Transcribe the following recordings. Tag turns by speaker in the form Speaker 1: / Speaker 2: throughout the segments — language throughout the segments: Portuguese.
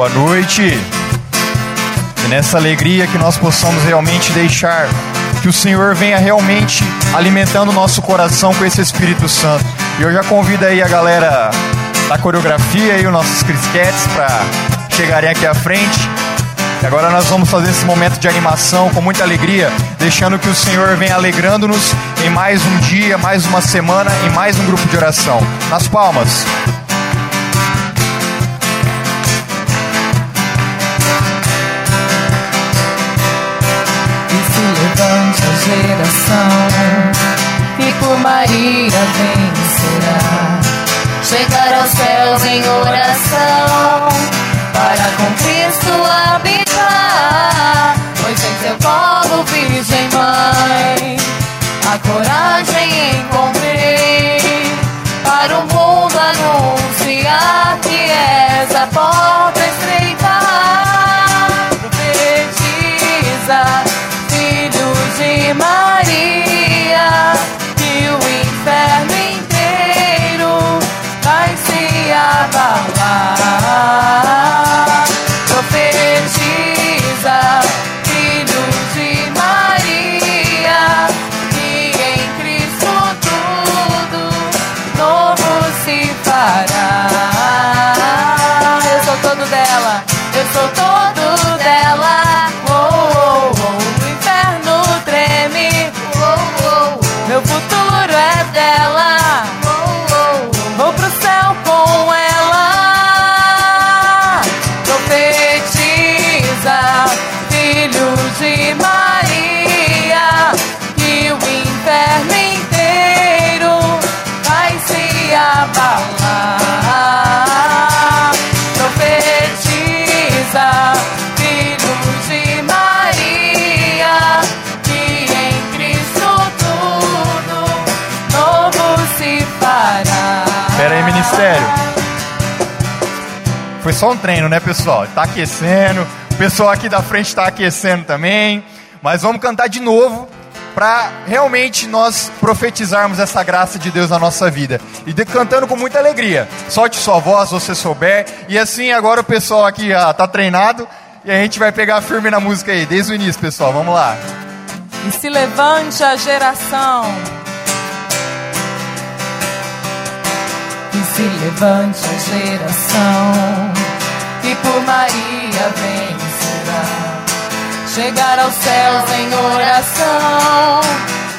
Speaker 1: Boa noite. E nessa alegria que nós possamos realmente deixar que o Senhor venha realmente alimentando o nosso coração com esse Espírito Santo. E eu já convido aí a galera da coreografia e os nossos crisquetes para chegarem aqui à frente. E agora nós vamos fazer esse momento de animação com muita alegria, deixando que o Senhor venha alegrando-nos em mais um dia, mais uma semana, em mais um grupo de oração. Nas palmas.
Speaker 2: Se levante a geração que por Maria vencerá. Chegar aos céus em oração para com Cristo habitar. Pois em seu colo, Virgem Mãe, a coragem encontrei para o mundo anunciar que és a porta estreita. Profetiza, de Maria, que o inferno inteiro vai se abalar. Profetiza, filho de Maria, que em Cristo tudo novo se fará. Eu sou todo dela, eu sou todo
Speaker 1: Foi só um treino, né, pessoal? Tá aquecendo. O pessoal aqui da frente tá aquecendo também. Mas vamos cantar de novo para realmente nós profetizarmos essa graça de Deus na nossa vida. E de, cantando com muita alegria. Solte sua voz, você souber. E assim agora o pessoal aqui ah, tá treinado. E a gente vai pegar firme na música aí, desde o início, pessoal. Vamos lá.
Speaker 2: E se levante a geração. E se levante a geração que por Maria vencerá. Chegar aos céus em oração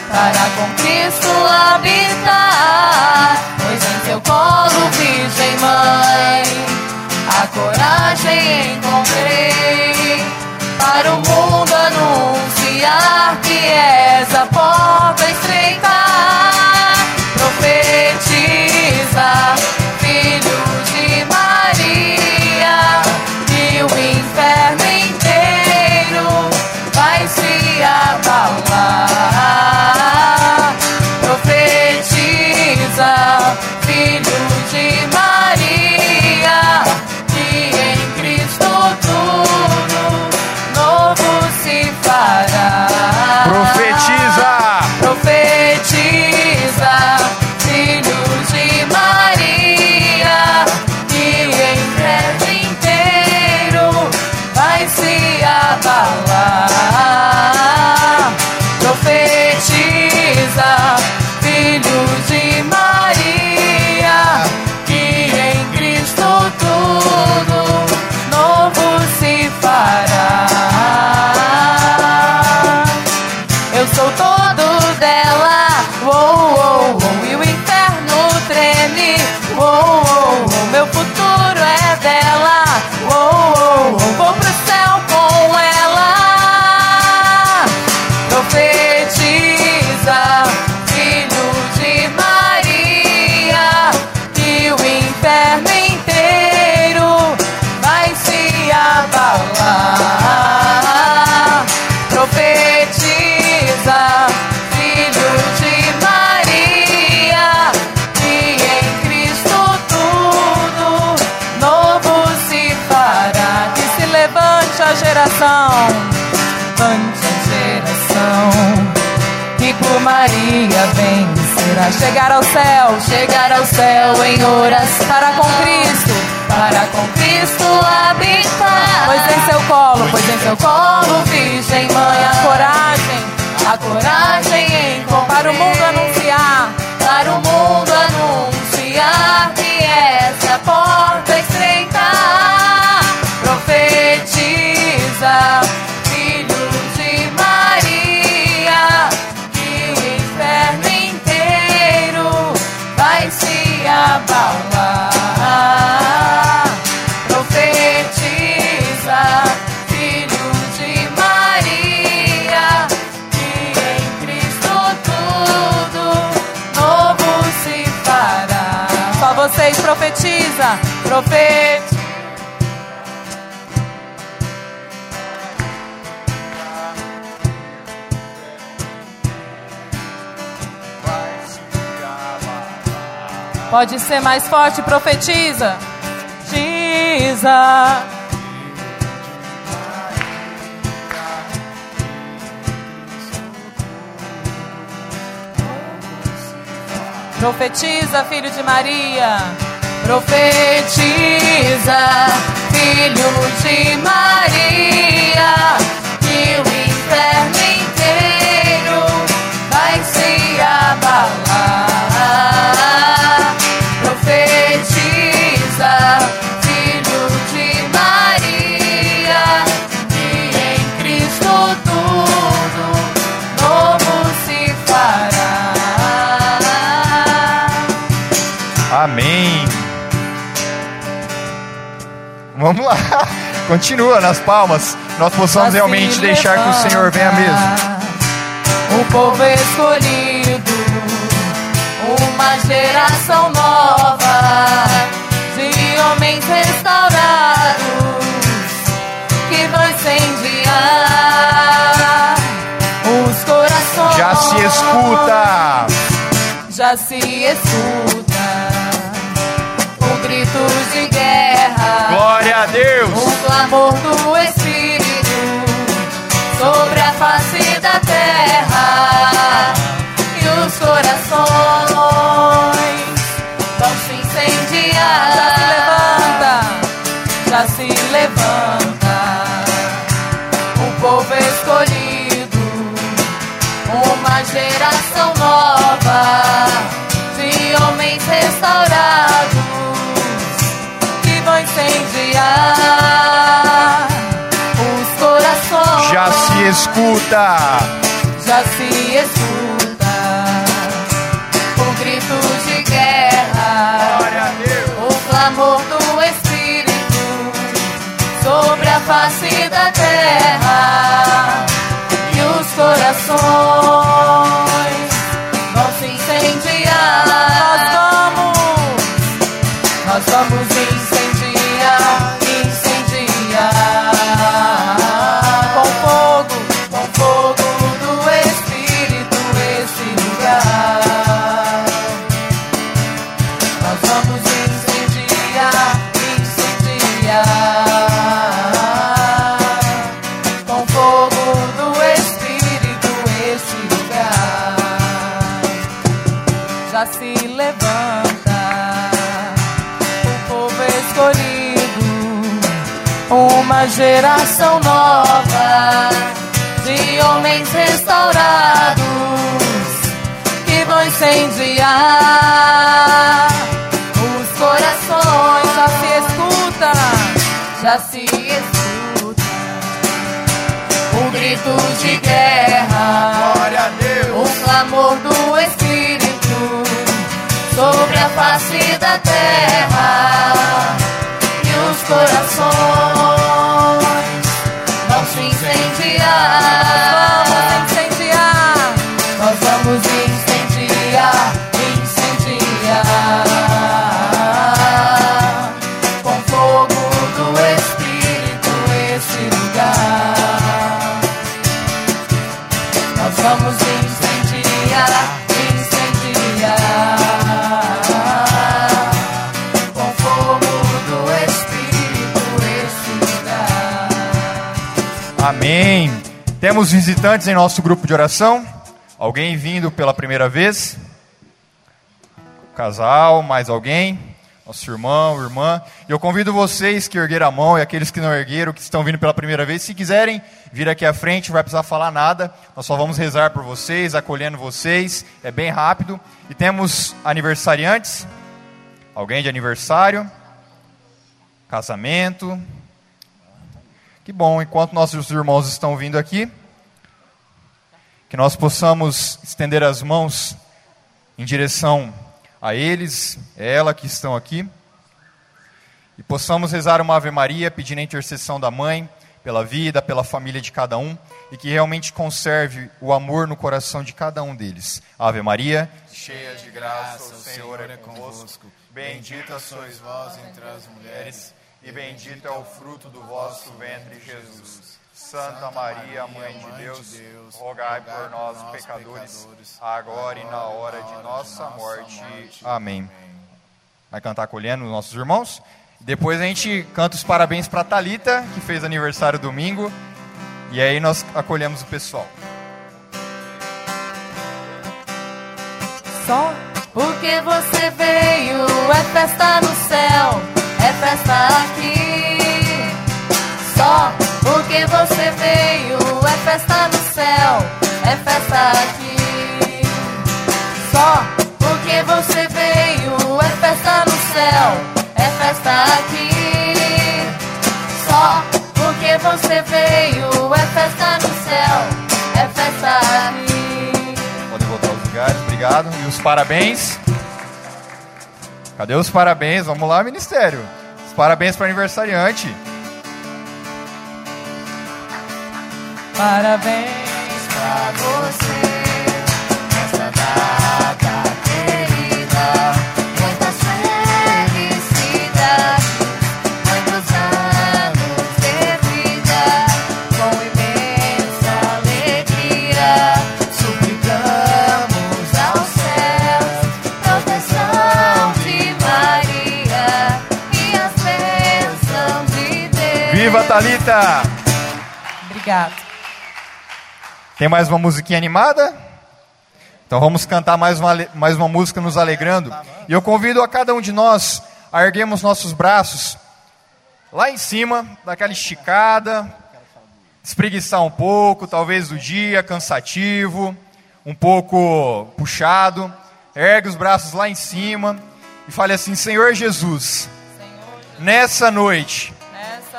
Speaker 2: para com Cristo habitar. Pois em seu colo, Virgem Mãe, a coragem encontrei para o mundo anunciar que és a porta estreita. Profetiza, Chegar ao céu, chegar ao céu em oração para com Cristo para com Cristo habitar. Pois em seu colo, pois em seu colo, virgem mãe, a coragem, a coragem em para o mundo anunciar, para o mundo anunciar que essa porta profetiza, profetiza. Pode ser mais forte, profetiza. Giza. Profetiza, filho de Maria. Profetiza, filho de Maria, que o inferno inteiro vai se abalar.
Speaker 1: Vamos lá. Continua nas palmas. Nós possamos
Speaker 2: Assim
Speaker 1: realmente deixar que o Senhor venha mesmo.
Speaker 2: O povo escolhido, uma geração nova de homens restaurados que vão incendiar os corações.
Speaker 1: Já se escuta.
Speaker 2: Já se escuta
Speaker 1: Glória a Deus.
Speaker 2: O clamor do Espírito sobre a face da terra e os corações os corações.
Speaker 1: Já se escuta.
Speaker 2: Já se escuta o grito de guerra,
Speaker 1: Glória a Deus.
Speaker 2: o clamor do Espírito sobre a face da terra e os corações geração nova de homens restaurados que vão incendiar os corações. Já se escuta, já se escuta o grito de guerra,
Speaker 1: Glória a Deus.
Speaker 2: o clamor do Espírito sobre a face da terra os corações se incendiar. Vamos incendiar.
Speaker 1: Temos visitantes em nosso grupo de oração? Alguém vindo pela primeira vez? Casal, mais alguém? nosso irmão, irmã. Eu convido vocês que ergueram a mão e aqueles que não ergueram, que estão vindo pela primeira vez, se quiserem vir aqui à frente, não vai precisar falar nada. Nós só vamos rezar por vocês, acolhendo vocês. É bem rápido. E temos aniversariantes. Alguém de aniversário? Casamento? Que bom, enquanto nossos irmãos estão vindo aqui, que nós possamos estender as mãos em direção a eles, ela que estão aqui, e possamos rezar uma Ave Maria pedindo a intercessão da mãe pela vida, pela família de cada um e que realmente conserve o amor no coração de cada um deles. Ave Maria, cheia de graça, o Senhor é convosco. Bendita sois vós entre as mulheres, e bendito é o fruto do vosso ventre, Jesus. Santa Maria, Mãe de Deus, rogai por nós, pecadores, agora e na hora de nossa morte. Amém. Vai cantar acolhendo os nossos irmãos? Depois a gente canta os parabéns para Talita, que fez aniversário domingo, e aí nós acolhemos o pessoal.
Speaker 3: Só porque você veio, é festa no céu, é festa aqui. Só porque você veio, é festa no céu, é festa aqui. Só porque você veio, é festa no céu, é festa aqui. Só porque você veio, é festa no céu, é festa aqui.
Speaker 1: Podem voltar aos lugares, obrigado. E os parabéns? Cadê os parabéns? Vamos lá, ministério. Os parabéns para o aniversariante.
Speaker 3: Parabéns pra você
Speaker 1: Viva Talita!
Speaker 3: Obrigada.
Speaker 1: Tem mais uma musiquinha animada? Então vamos cantar mais uma, mais uma música nos alegrando. E eu convido a cada um de nós a erguermos nossos braços lá em cima, daquela esticada, espreguiçar um pouco, talvez do dia cansativo, um pouco puxado. Ergue os braços lá em cima e fale assim: Senhor Jesus, nessa noite,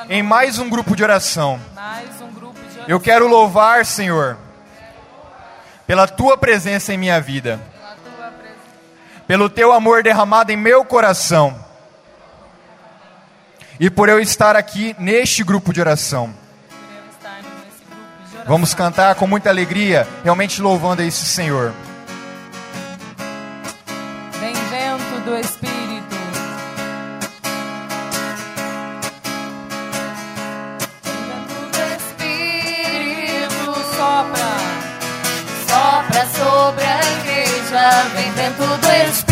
Speaker 1: em mais um grupo de oração, eu quero louvar, Senhor, pela tua presença em minha vida, pelo teu amor derramado em meu coração e por eu estar aqui neste grupo de oração. Vamos cantar com muita alegria, realmente louvando a esse Senhor.
Speaker 3: Vem vento do Espírito. Igreja. Vem vento do Espírito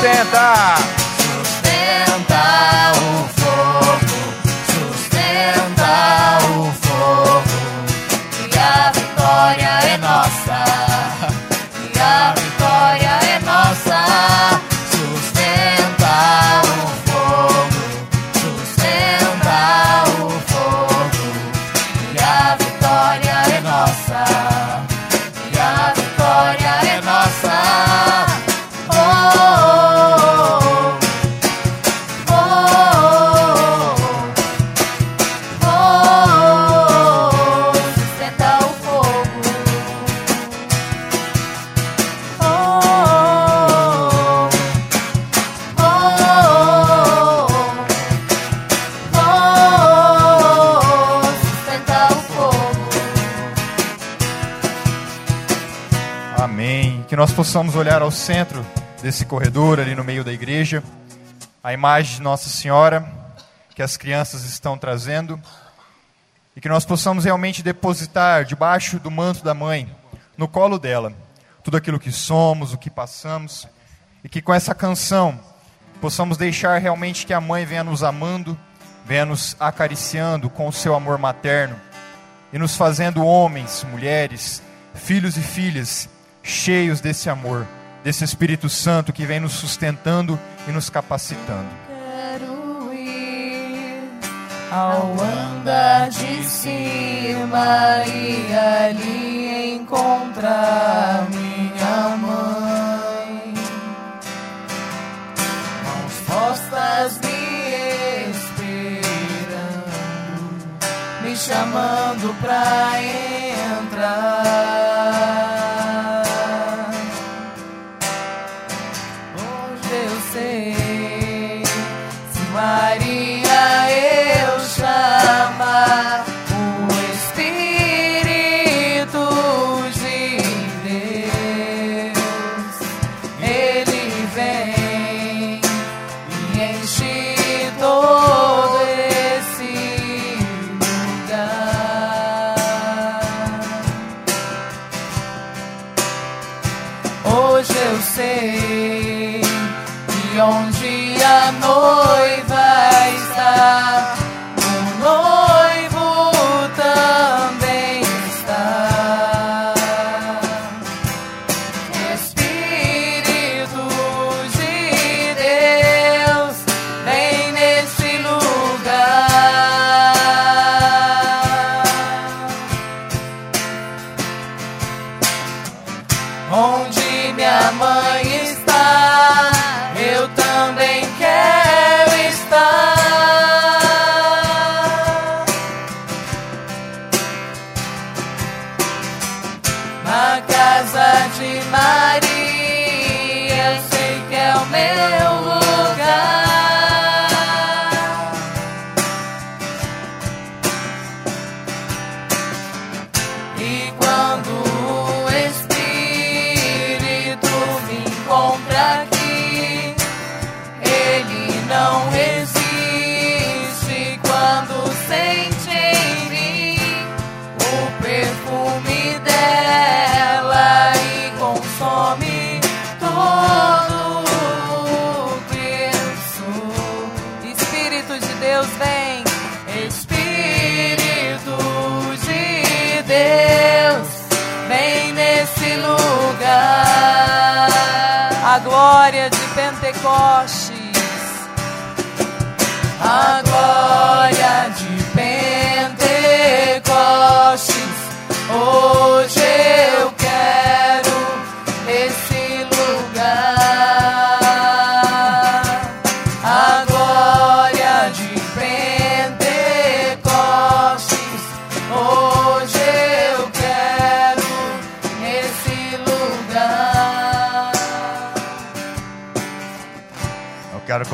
Speaker 1: Sustenta possamos olhar ao centro desse corredor, ali no meio da igreja, a imagem de Nossa Senhora que as crianças estão trazendo e que nós possamos realmente depositar debaixo do manto da mãe, no colo dela, tudo aquilo que somos, o que passamos e que com essa canção possamos deixar realmente que a mãe venha nos amando, venha nos acariciando com o seu amor materno e nos fazendo homens, mulheres, filhos e filhas cheios desse amor, desse Espírito Santo que vem nos sustentando e nos capacitando.
Speaker 2: Quero ir ao andar de cima e ali encontrar minha mãe. Mãos postas me esperando, me chamando pra entrar. Hoje eu sei que onde a noiva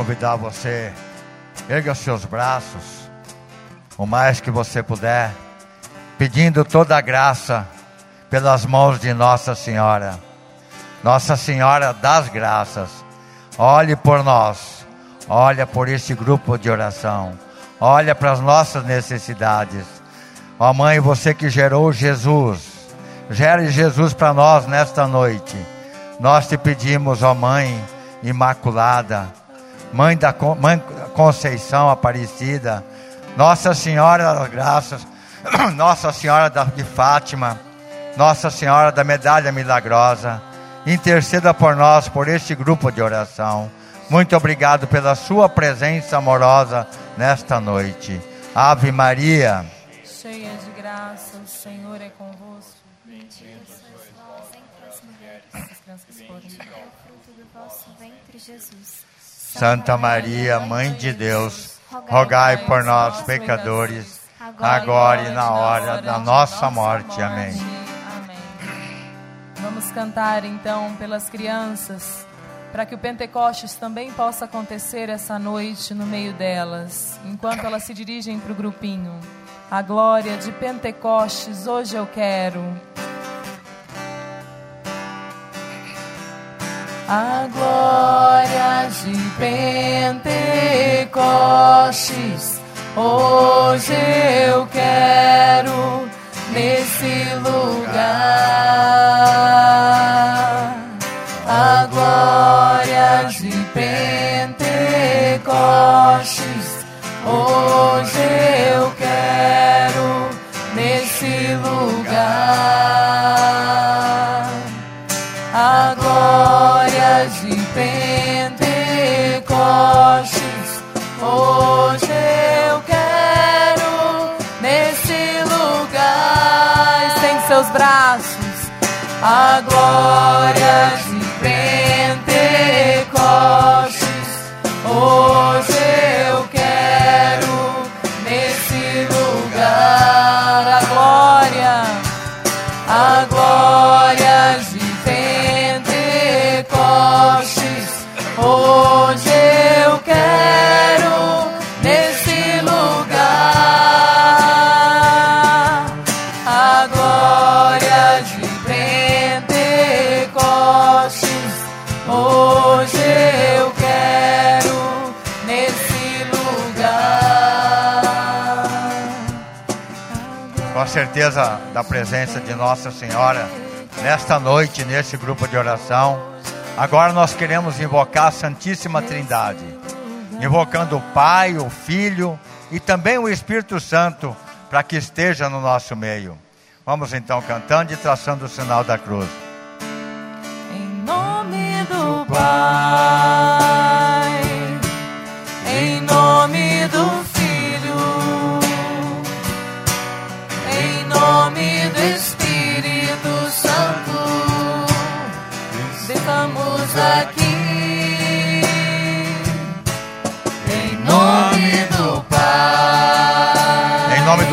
Speaker 4: convidar você, erga os seus braços, o mais que você puder, pedindo toda a graça pelas mãos de Nossa Senhora. Nossa Senhora das Graças, olhe por nós, olha por este grupo de oração, olha para as nossas necessidades. Ó Mãe, você que gerou Jesus, gere Jesus para nós nesta noite. Nós te pedimos, ó Mãe Imaculada, Mãe da Mãe Conceição Aparecida, Nossa Senhora das Graças, Nossa Senhora de Fátima, Nossa Senhora da Medalha Milagrosa, interceda por nós, por este grupo de oração. Muito obrigado pela sua presença amorosa nesta noite. Ave Maria.
Speaker 2: Cheia de graça, o Senhor é convosco.
Speaker 5: Bendita sois vós entre as mulheres,
Speaker 2: As crianças que foram.
Speaker 5: e o fruto do vosso ventre, Jesus.
Speaker 4: Santa Maria, Mãe de Deus, rogai por nós, pecadores, agora e na hora da nossa morte. Amém.
Speaker 2: Vamos cantar então pelas crianças, para que o Pentecostes também possa acontecer essa noite no meio delas, enquanto elas se dirigem para o grupinho. A glória de Pentecostes, hoje eu quero. A glória de Pentecostes, hoje eu quero nesse lugar. A glória de Pentecostes, hoje A glória de
Speaker 4: certeza da presença de Nossa Senhora nesta noite, neste grupo de oração. Agora nós queremos invocar a Santíssima Trindade, invocando o Pai, o Filho e também o Espírito Santo para que esteja no nosso meio. Vamos então cantando e traçando o sinal da cruz.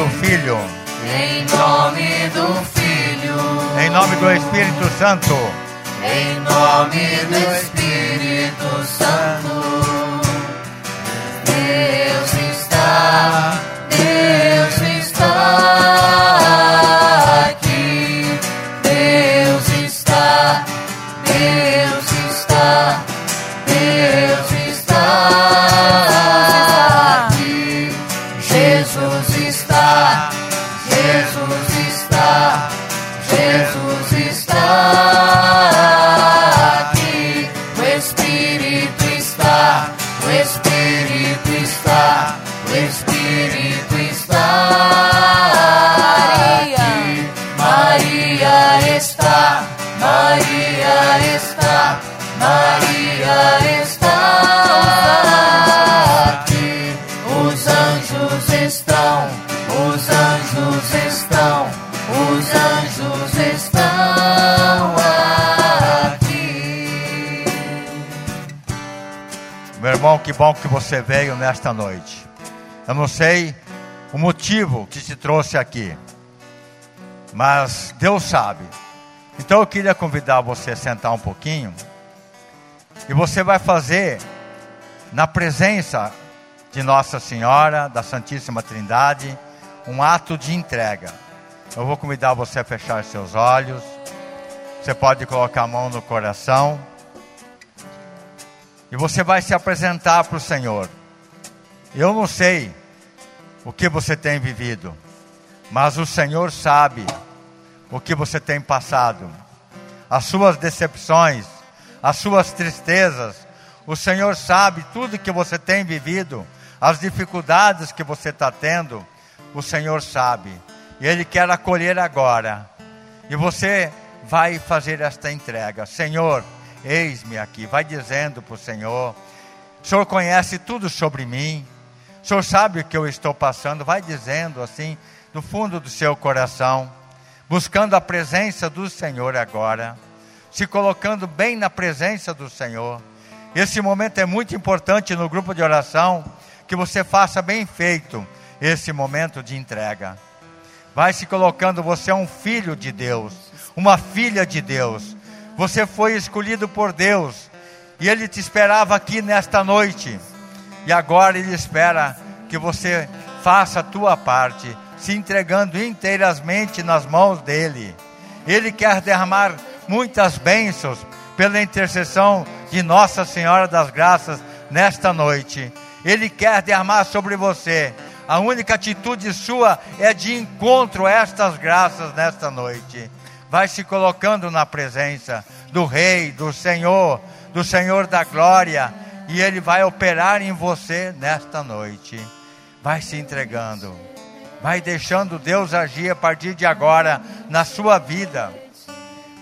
Speaker 2: Do Filho, em nome do
Speaker 4: Filho.
Speaker 2: em nome do
Speaker 4: Espírito Santo.
Speaker 2: Em nome do Espírito Santo,
Speaker 4: que bom que você veio nesta noite. Eu não sei o motivo que te trouxe aqui, mas Deus sabe. Então eu queria convidar você a sentar um pouquinho e você vai fazer na presença de Nossa Senhora, da Santíssima Trindade, um ato de entrega. Eu vou convidar você a fechar seus olhos. Você pode colocar a mão no coração. E você vai se apresentar para o Senhor. Eu não sei o que você tem vivido, mas o Senhor sabe o que você tem passado, as suas decepções, as suas tristezas. O Senhor sabe tudo que você tem vivido, as dificuldades que você está tendo. O Senhor sabe, e Ele quer acolher agora. E você vai fazer esta entrega, Senhor Eis-me aqui. Vai dizendo para o Senhor: O Senhor conhece tudo sobre mim. O Senhor sabe o que eu estou passando. Vai dizendo assim, do fundo do seu coração, buscando a presença do Senhor agora, se colocando bem na presença do Senhor. Esse momento é muito importante no grupo de oração, que você faça bem feito esse momento de entrega. Vai se colocando, você é um filho de Deus, uma filha de Deus. Você foi escolhido por Deus e Ele te esperava aqui nesta noite. E agora Ele espera que você faça a tua parte, se entregando inteiramente nas mãos dEle. Ele quer derramar muitas bênçãos pela intercessão de Nossa Senhora das Graças nesta noite. Ele quer derramar sobre você. A única atitude sua é de encontro a estas graças nesta noite vai se colocando na presença do Rei, do Senhor, do Senhor da glória, e Ele vai operar em você nesta noite. Vai se entregando, vai deixando Deus agir a partir de agora na sua vida.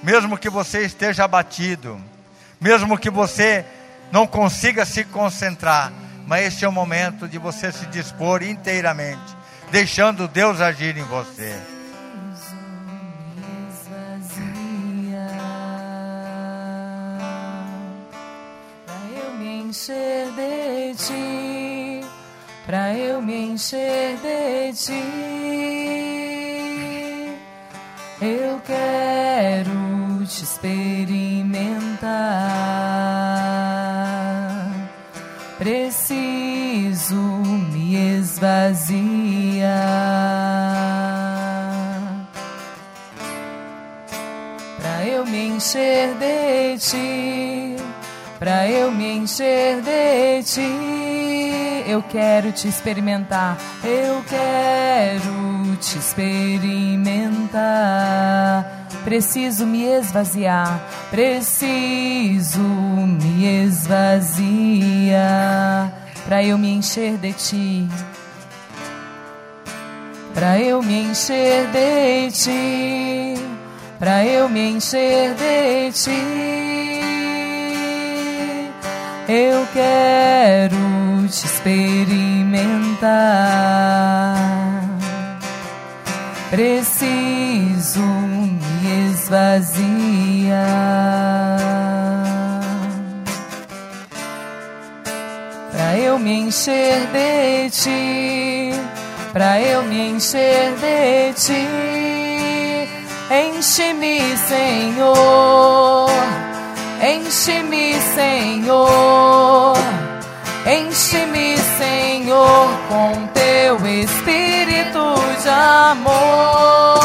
Speaker 4: Mesmo que você esteja abatido, mesmo que você não consiga se concentrar, mas esse é o momento de você se dispor inteiramente, deixando Deus agir em você.
Speaker 2: Encher de ti, pra eu me encher de ti. Eu quero te experimentar. Preciso me esvaziar. Pra eu me encher de ti Pra eu me encher de ti, eu quero te experimentar. Eu quero te experimentar. Preciso me esvaziar, preciso me esvaziar. Pra eu me encher de ti, pra eu me encher de ti, pra eu me encher de ti. Eu quero te experimentar. Preciso me esvaziar. Pra eu me encher de ti, pra eu me encher de ti, enche-me, Senhor Enche-me, Senhor. Enche-me, Senhor, com teu espírito de amor.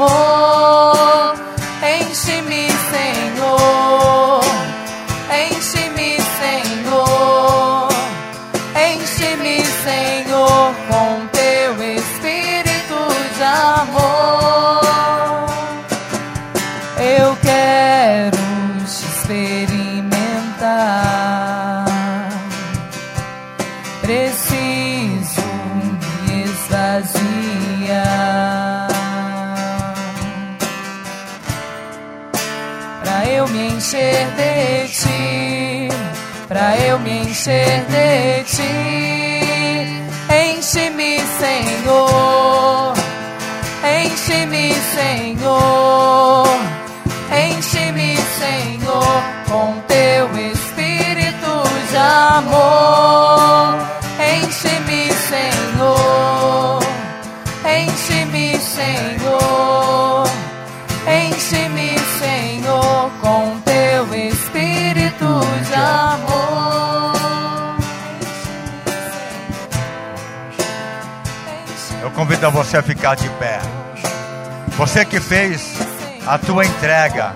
Speaker 2: Amor. Eu Eu
Speaker 4: convido a você a ficar de pé. Você que fez a tua entrega.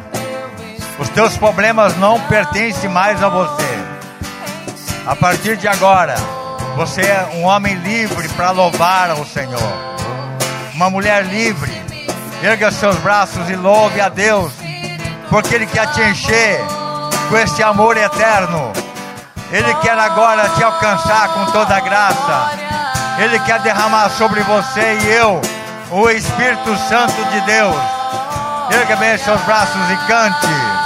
Speaker 4: Os teus problemas não pertencem mais a você. A partir de agora, você é um homem livre para louvar ao Senhor. Uma mulher livre. Erga seus braços e louve a Deus, porque Ele quer te encher com esse amor eterno. Ele quer agora te alcançar com toda a graça. Ele quer derramar sobre você e eu o Espírito Santo de Deus. Erga bem seus braços e cante.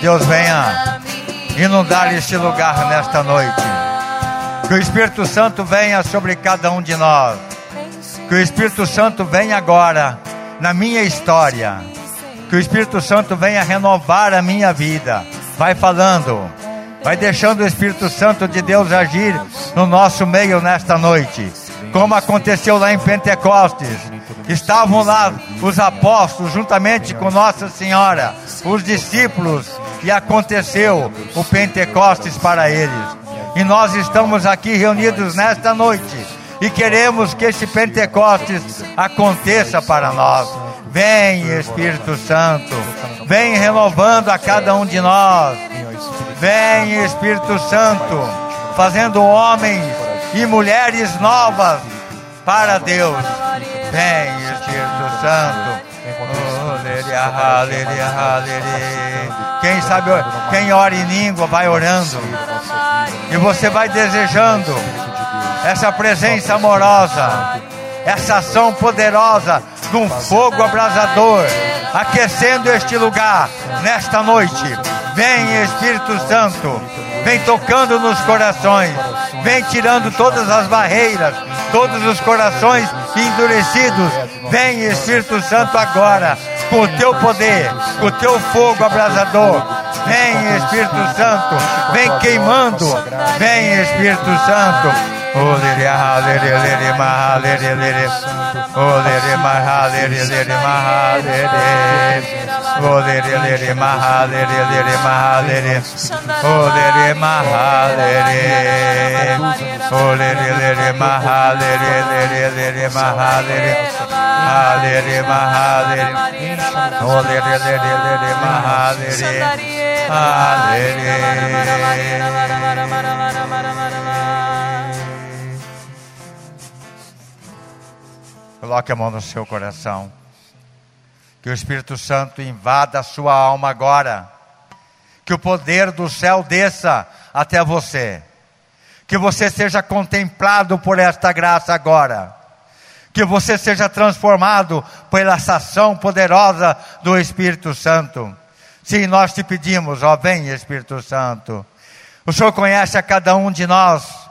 Speaker 4: Deus venha inundar este lugar nesta noite. Que o Espírito Santo venha sobre cada um de nós. Que o Espírito Santo venha agora na minha história. Que o Espírito Santo venha renovar a minha vida. Vai falando. Vai deixando o Espírito Santo de Deus agir no nosso meio nesta noite. Como aconteceu lá em Pentecostes. Estavam lá os apóstolos juntamente com Nossa Senhora, os discípulos, e aconteceu o Pentecostes para eles. E nós estamos aqui reunidos nesta noite e queremos que esse Pentecostes aconteça para nós. Vem, Espírito Santo, vem renovando a cada um de nós. Vem, Espírito Santo, fazendo homens e mulheres novas para Deus. Vem, Espírito Santo. Oh, leria, aleria, aleria. Quem sabe, quem ora em língua vai orando. E você vai desejando essa presença amorosa, essa ação poderosa de um fogo abrasador, aquecendo este lugar nesta noite. Vem, Espírito Santo, vem tocando nos corações, vem tirando todas as barreiras, todos os corações endurecidos. Vem, Espírito Santo, agora, com o teu poder, com o teu fogo abrasador. Vem, Espírito Santo, vem queimando. Vem, Espírito Santo. Oh, ah, lere, lere, ma, lere, lere. Oh, lere, ma, lere, lere, lere. Oh, lere, lere, lere, lere, ma, lere. Oh. Oh. Ah. Oh. Ah, lere. Coloque a mão no seu coração. Que o Espírito Santo invada a sua alma agora. Que o poder do céu desça até você. Que você seja contemplado por esta graça agora. Que você seja transformado pela ação poderosa do Espírito Santo. Sim, nós te pedimos, ó, vem Espírito Santo. O Senhor conhece a cada um de nós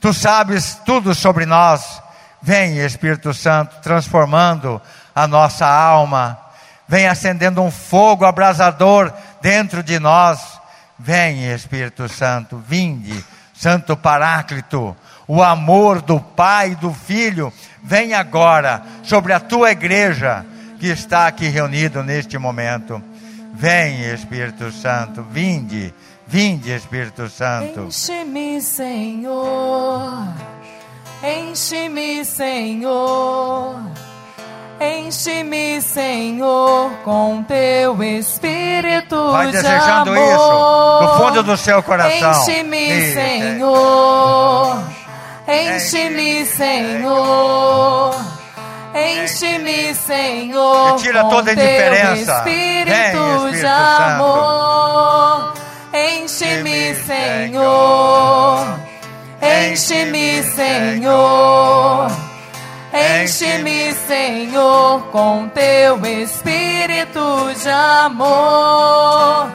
Speaker 4: Tu sabes tudo sobre nós. Vem, Espírito Santo, transformando a nossa alma. Vem acendendo um fogo abrasador dentro de nós. Vem, Espírito Santo, vinde, Santo Paráclito. O amor do Pai e do Filho vem agora sobre a tua igreja que está aqui reunido neste momento. Vem, Espírito Santo, vinde, vinde, Espírito Santo.
Speaker 2: Enche-me, Senhor. Enche-me, Senhor. Enche-me, Senhor, com teu espírito
Speaker 4: Vai
Speaker 2: de
Speaker 4: desejando
Speaker 2: amor.
Speaker 4: isso do fundo do seu coração.
Speaker 2: Enche-me, Senhor. Enche-me, Senhor. Enche-me, Senhor.
Speaker 4: Tira
Speaker 2: com
Speaker 4: toda a
Speaker 2: teu
Speaker 4: indiferença.
Speaker 2: Espírito,
Speaker 4: Vem, Espírito
Speaker 2: de amor. Enche-me, Senhor. Enche-me, Senhor. Enche-me, Senhor, com teu espírito de amor.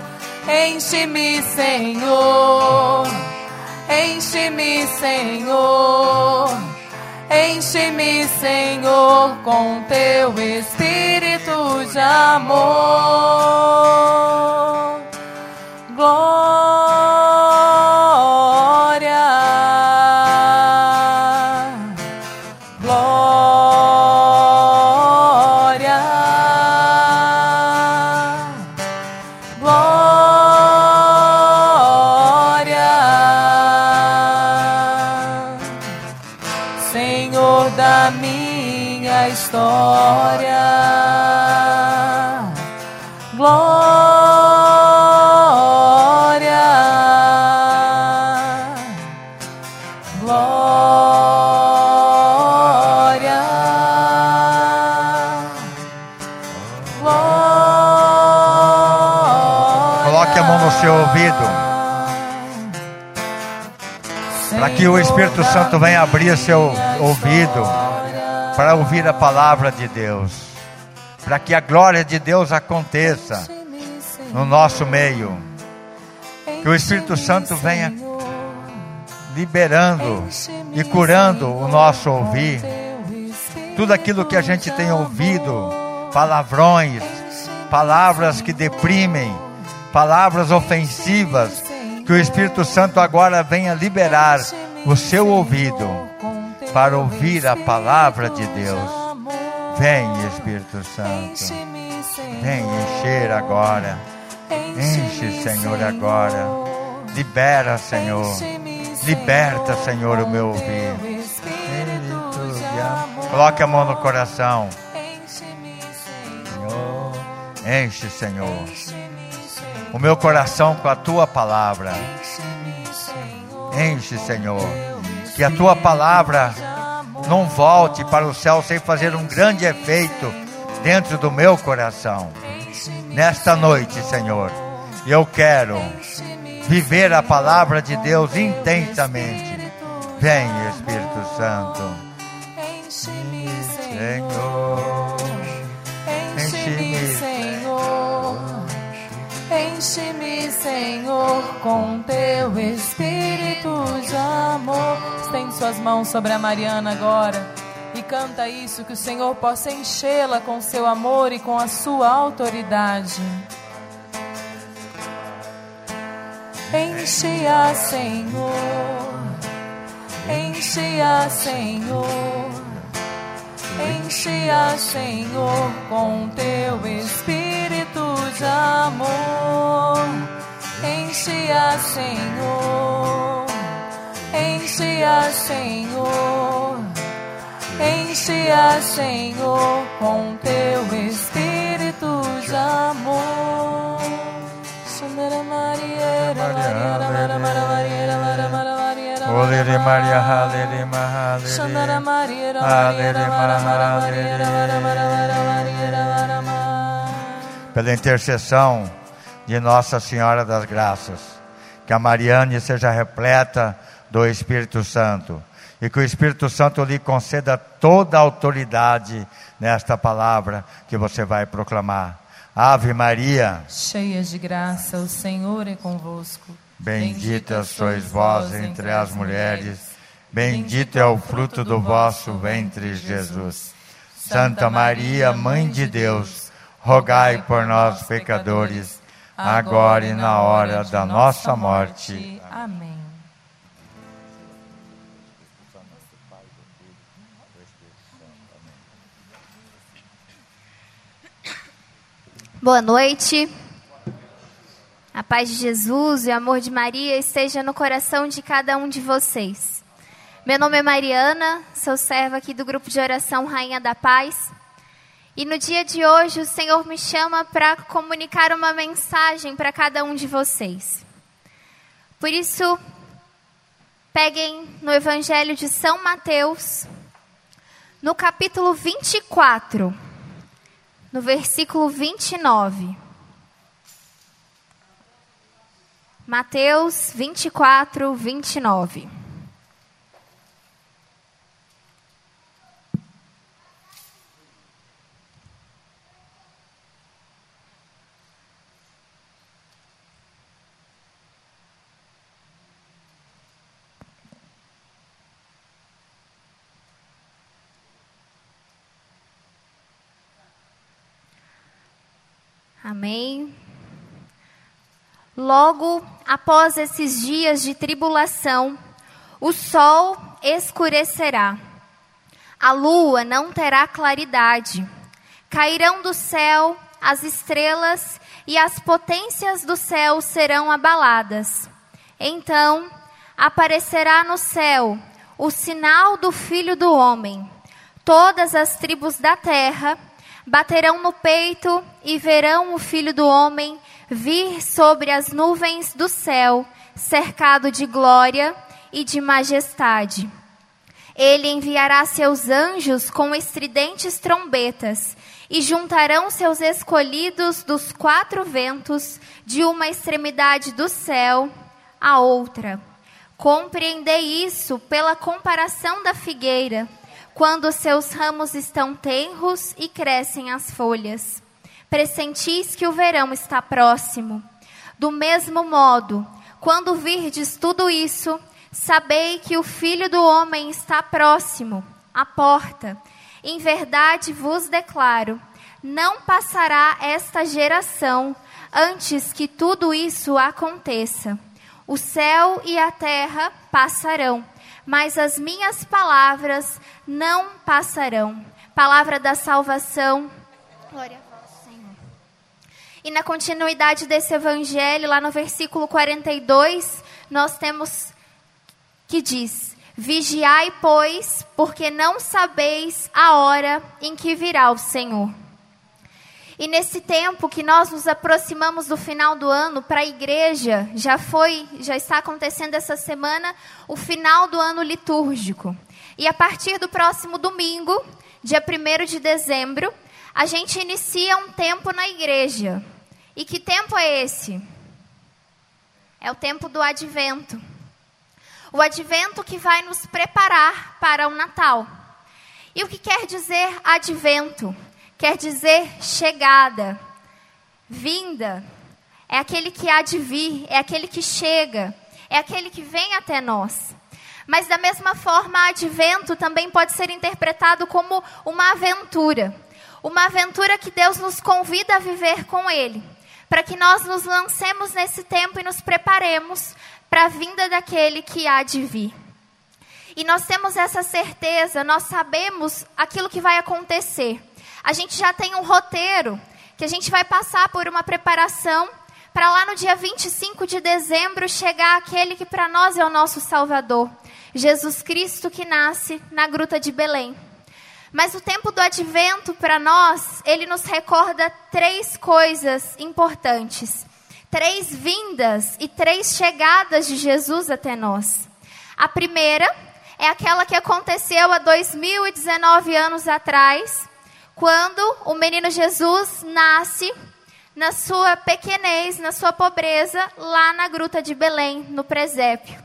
Speaker 2: Enche-me, Senhor. Enche-me, Senhor. Enche-me, Senhor, com teu espírito de amor.
Speaker 4: Que o Espírito Santo venha abrir seu ouvido para ouvir a palavra de Deus. Para que a glória de Deus aconteça no nosso meio. Que o Espírito Santo venha liberando e curando o nosso ouvir. Tudo aquilo que a gente tem ouvido, palavrões, palavras que deprimem, palavras ofensivas, que o Espírito Santo agora venha liberar o seu ouvido para ouvir a palavra de Deus. Vem, Espírito Santo, vem encher agora. Enche, Senhor, agora. Libera, Senhor. Liberta, Senhor, o meu ouvido. Coloque a mão no coração. Senhor, enche, Senhor, o meu coração com a tua palavra. Enche, Senhor, que a tua palavra não volte para o céu sem fazer um grande efeito dentro do meu coração. Nesta noite, Senhor, eu quero viver a palavra de Deus intensamente. Vem, Espírito Santo.
Speaker 2: Enche-me,
Speaker 4: Senhor.
Speaker 2: Senhor, com teu espírito de amor. Estende suas mãos sobre a Mariana agora e canta isso, que o Senhor possa enchê-la com seu amor e com a sua autoridade. Enche-a, Senhor. Enche-a, Senhor. Enche-a, Senhor, com teu espírito de amor. Enche-a, Senhor. Enche-a, Senhor. Enche-a, Senhor, com teu espírito de amor. Shandara Maria, Maria, Maria, Maria, Maria,
Speaker 4: Olere Maria, Halere Mahalere.
Speaker 2: Shandara Maria,
Speaker 4: Halere Mahalere. Pela intercessão de Nossa Senhora das Graças, que a Mariane seja repleta do Espírito Santo e que o Espírito Santo lhe conceda toda a autoridade nesta palavra que você vai proclamar. Ave Maria,
Speaker 2: Cheia de graça, o Senhor é convosco.
Speaker 4: bendita sois vós entre as mulheres, Bendito é o fruto do vosso ventre, Jesus. Santa Maria, Mãe de Deus, rogai por nós, pecadores, agora e na hora da nossa morte.
Speaker 2: Amém.
Speaker 5: Boa noite. A paz de Jesus e o amor de Maria esteja no coração de cada um de vocês. Meu nome é Mariana, sou serva aqui do grupo de oração Rainha da Paz. E no dia de hoje o Senhor me chama para comunicar uma mensagem para cada um de vocês. Por isso, peguem no Evangelho de São Mateus, no capítulo 24 no versículo 29. Mateus 24, 29. Amém. Logo após esses dias de tribulação, o sol escurecerá, a lua não terá claridade, cairão do céu as estrelas e as potências do céu serão abaladas. Então aparecerá no céu o sinal do Filho do Homem. Todas as tribos da terra baterão no peito e verão o Filho do Homem vir sobre as nuvens do céu, cercado de glória e de majestade. Ele enviará seus anjos com estridentes trombetas e juntarão seus escolhidos dos quatro ventos, de uma extremidade do céu à outra. Compreendei isso pela comparação da figueira quando seus ramos estão tenros e crescem as folhas. Pressentis que o verão está próximo. Do mesmo modo, quando virdes tudo isso, sabei que o Filho do Homem está próximo, à porta. Em verdade vos declaro: não passará esta geração antes que tudo isso aconteça. O céu e a terra passarão, mas as minhas palavras não passarão. Palavra da salvação. Glória a vós, Senhor. E na continuidade desse evangelho, lá no versículo 42, nós temos que diz: Vigiai, pois, porque não sabeis a hora em que virá o Senhor. E nesse tempo que nós nos aproximamos do final do ano para a igreja, já foi, já está acontecendo essa semana o final do ano litúrgico. E a partir do próximo domingo, dia 1 de dezembro, a gente inicia um tempo na igreja. E que tempo é esse? É o tempo do advento. O advento que vai nos preparar para o Natal. E o que quer dizer advento? Quer dizer chegada, vinda. É aquele que há de vir, é aquele que chega, é aquele que vem até nós. Mas da mesma forma, advento também pode ser interpretado como uma aventura. Uma aventura que Deus nos convida a viver com Ele, para que nós nos lancemos nesse tempo e nos preparemos para a vinda daquele que há de vir. E nós temos essa certeza, nós sabemos aquilo que vai acontecer. A gente já tem um roteiro que a gente vai passar por uma preparação para lá no dia 25 de dezembro chegar aquele que para nós é o nosso Salvador, Jesus Cristo que nasce na gruta de Belém. Mas o tempo do advento para nós, ele nos recorda três coisas importantes. Três vindas e três chegadas de Jesus até nós. A primeira é aquela que aconteceu há 2019 anos atrás, quando o menino Jesus nasce na sua pequenez, na sua pobreza, lá na gruta de Belém, no presépio.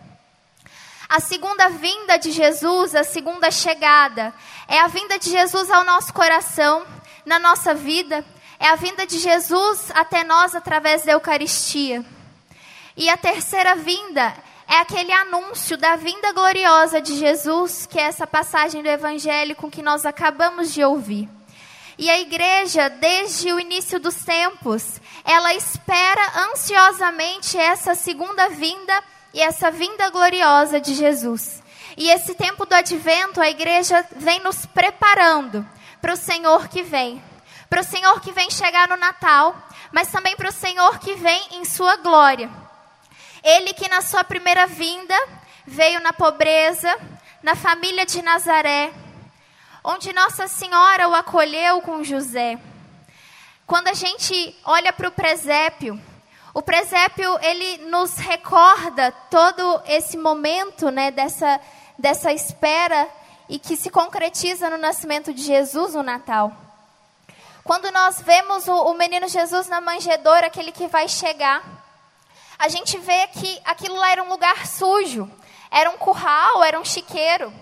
Speaker 5: A segunda vinda de Jesus, a segunda chegada, é a vinda de Jesus ao nosso coração, na nossa vida, é a vinda de Jesus até nós através da Eucaristia. E a terceira vinda é aquele anúncio da vinda gloriosa de Jesus, que é essa passagem do Evangelho com que nós acabamos de ouvir. E a igreja, desde o início dos tempos, ela espera ansiosamente essa segunda vinda e essa vinda gloriosa de Jesus. E esse tempo do advento, a igreja vem nos preparando para o Senhor que vem. Para o Senhor que vem chegar no Natal, mas também para o Senhor que vem em sua glória. Ele que na sua primeira vinda veio na pobreza, na família de Nazaré, onde Nossa Senhora o acolheu com José. Quando a gente olha para o presépio, o presépio ele nos recorda todo esse momento, né, dessa dessa espera e que se concretiza no nascimento de Jesus no Natal. Quando nós vemos o, o menino Jesus na manjedoura, aquele que vai chegar, a gente vê que aquilo lá era um lugar sujo, era um curral, era um chiqueiro.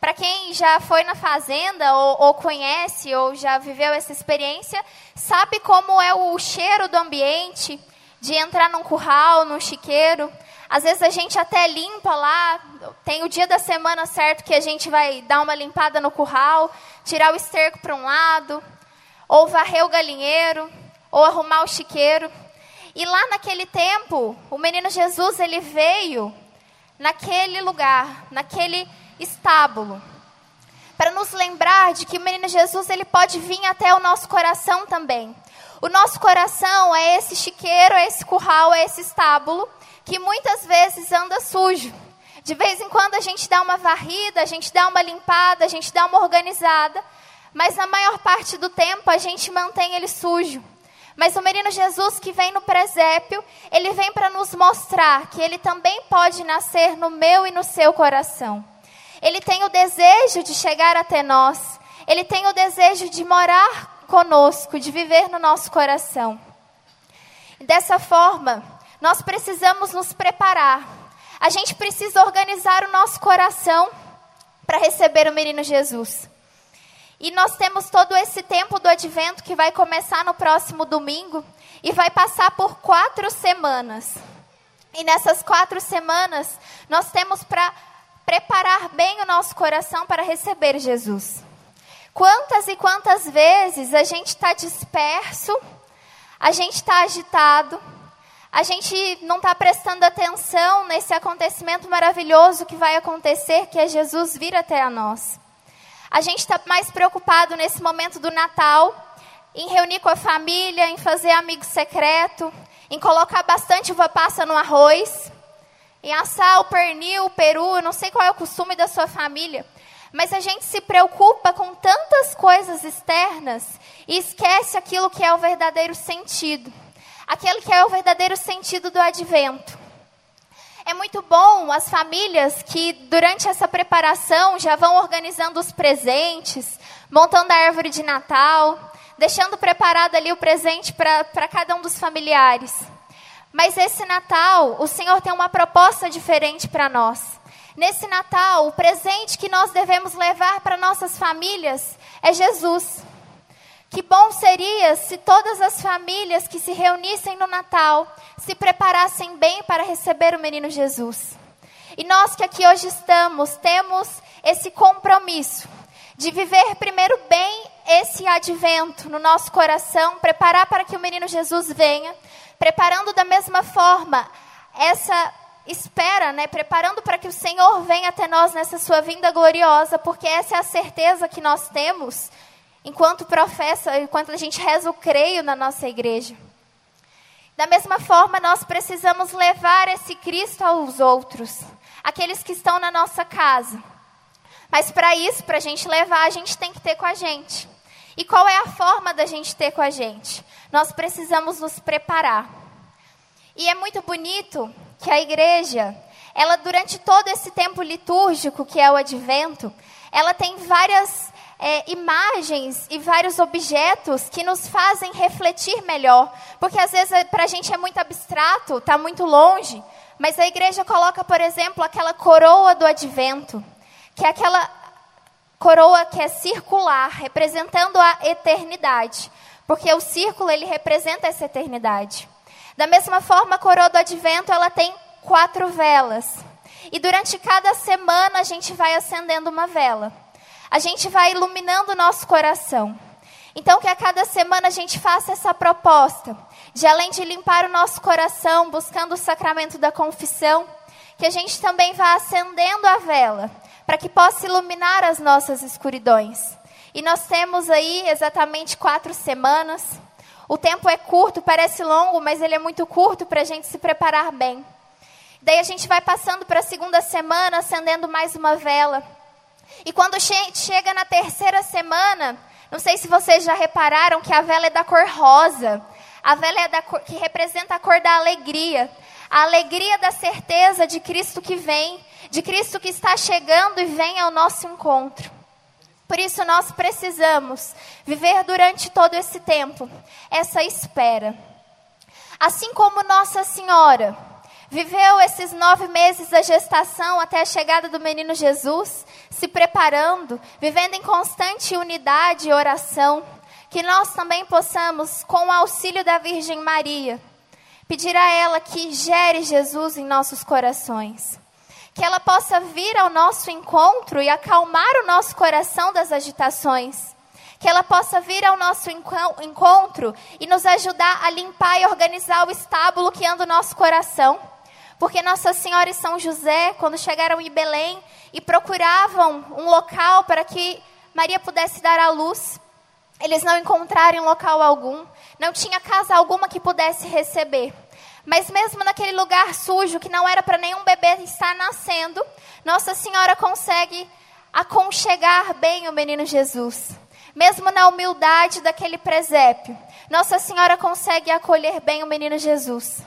Speaker 5: Para quem já foi na fazenda, ou, ou, conhece, ou já viveu essa experiência, sabe como é o cheiro do ambiente, de entrar num curral, num chiqueiro. Às vezes a gente até limpa lá, tem o dia da semana certo que a gente vai dar uma limpada no curral, tirar o esterco para um lado, ou varrer o galinheiro, ou arrumar o chiqueiro. E lá naquele tempo, o menino Jesus ele veio naquele lugar, naquele estábulo, para nos lembrar de que o menino Jesus ele pode vir até o nosso coração também. O nosso coração é esse chiqueiro, é esse curral, é esse estábulo que muitas vezes anda sujo. De vez em quando a gente dá uma varrida, a gente dá uma limpada, a gente dá uma organizada, mas na maior parte do tempo a gente mantém ele sujo. Mas o menino Jesus que vem no presépio, ele vem para nos mostrar que ele também pode nascer no meu e no seu coração. Ele tem o desejo de chegar até nós. Ele tem o desejo de morar conosco, de viver no nosso coração. Dessa forma, nós precisamos nos preparar. A gente precisa organizar o nosso coração para receber o menino Jesus. E nós temos todo esse tempo do advento que vai começar no próximo domingo e vai passar por quatro semanas. E nessas quatro semanas, nós temos para preparar bem o nosso coração para receber Jesus. Quantas e quantas vezes a gente está disperso, a gente está agitado, a gente não está prestando atenção nesse acontecimento maravilhoso que vai acontecer, que é Jesus vir até a nós. A gente está mais preocupado nesse momento do Natal, em reunir com a família, em fazer amigo secreto, em colocar bastante uva passa no arroz, em assar o pernil, o peru, eu não sei qual é o costume da sua família, mas a gente se preocupa com tantas coisas externas e esquece aquilo que é o verdadeiro sentido aquele que é o verdadeiro sentido do advento. É muito bom as famílias que, durante essa preparação, já vão organizando os presentes, montando a árvore de Natal, deixando preparado ali o presente para cada um dos familiares. Mas esse Natal, o Senhor tem uma proposta diferente para nós. Nesse Natal, o presente que nós devemos levar para nossas famílias é Jesus. Que bom seria se todas as famílias que se reunissem no Natal se preparassem bem para receber o menino Jesus. E nós que aqui hoje estamos, temos esse compromisso de viver primeiro bem esse advento no nosso coração, preparar para que o menino Jesus venha, preparando da mesma forma essa espera, né, preparando para que o Senhor venha até nós nessa sua vinda gloriosa, porque essa é a certeza que nós temos enquanto professa, enquanto a gente reza o creio na nossa igreja. Da mesma forma, nós precisamos levar esse Cristo aos outros, aqueles que estão na nossa casa. Mas para isso, para a gente levar, a gente tem que ter com a gente. E qual é a forma da gente ter com a gente? Nós precisamos nos preparar. E é muito bonito que a igreja, ela durante todo esse tempo litúrgico que é o advento, ela tem várias é, imagens e vários objetos que nos fazem refletir melhor. Porque às vezes para a gente é muito abstrato, está muito longe. Mas a igreja coloca, por exemplo, aquela coroa do advento, que é aquela coroa que é circular, representando a eternidade. Porque o círculo ele representa essa eternidade. Da mesma forma, a coroa do advento ela tem quatro velas. E durante cada semana a gente vai acendendo uma vela. A gente vai iluminando o nosso coração. Então, que a cada semana a gente faça essa proposta de além de limpar o nosso coração, buscando o sacramento da confissão, que a gente também vá acendendo a vela, para que possa iluminar as nossas escuridões. E nós temos aí exatamente quatro semanas. O tempo é curto, parece longo, mas ele é muito curto para a gente se preparar bem. Daí a gente vai passando para a segunda semana, acendendo mais uma vela. E quando che chega na terceira semana, não sei se vocês já repararam que a vela é da cor rosa. A vela é da cor, que representa a cor da alegria. A alegria da certeza de Cristo que vem, de Cristo que está chegando e vem ao nosso encontro. Por isso nós precisamos viver durante todo esse tempo essa espera. Assim como Nossa Senhora viveu esses nove meses da gestação até a chegada do menino Jesus, se preparando, vivendo em constante unidade e oração, que nós também possamos, com o auxílio da Virgem Maria, pedir a ela que gere Jesus em nossos corações. Que ela possa vir ao nosso encontro e acalmar o nosso coração das agitações. Que ela possa vir ao nosso encontro e nos ajudar a limpar e organizar o estábulo que anda o nosso coração. Porque Nossa Senhora e São José, quando chegaram em Belém e procuravam um local para que Maria pudesse dar à luz, eles não encontraram local algum, não tinha casa alguma que pudesse receber. Mas mesmo naquele lugar sujo, que não era para nenhum bebê estar nascendo, Nossa Senhora consegue aconchegar bem o menino Jesus. Mesmo na humildade daquele presépio, Nossa Senhora consegue acolher bem o menino Jesus.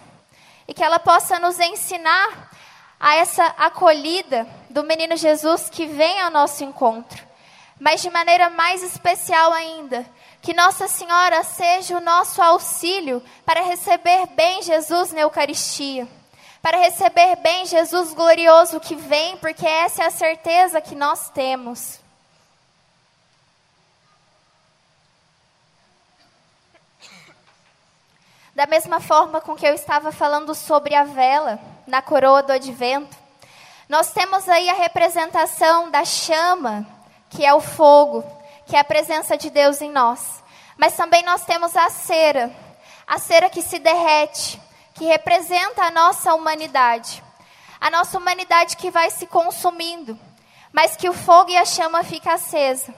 Speaker 5: E que ela possa nos ensinar a essa acolhida do menino Jesus que vem ao nosso encontro mas de maneira mais especial ainda, que Nossa Senhora seja o nosso auxílio para receber bem Jesus na Eucaristia, para receber bem Jesus glorioso que vem, porque essa é a certeza que nós temos. Da mesma forma com que eu estava falando sobre a vela na coroa do advento, nós temos aí a representação da chama que é o fogo, que é a presença de Deus em nós. Mas também nós temos a cera, a cera que se derrete, que representa a nossa humanidade. A nossa humanidade que vai se consumindo, mas que o fogo e a chama fica acesa.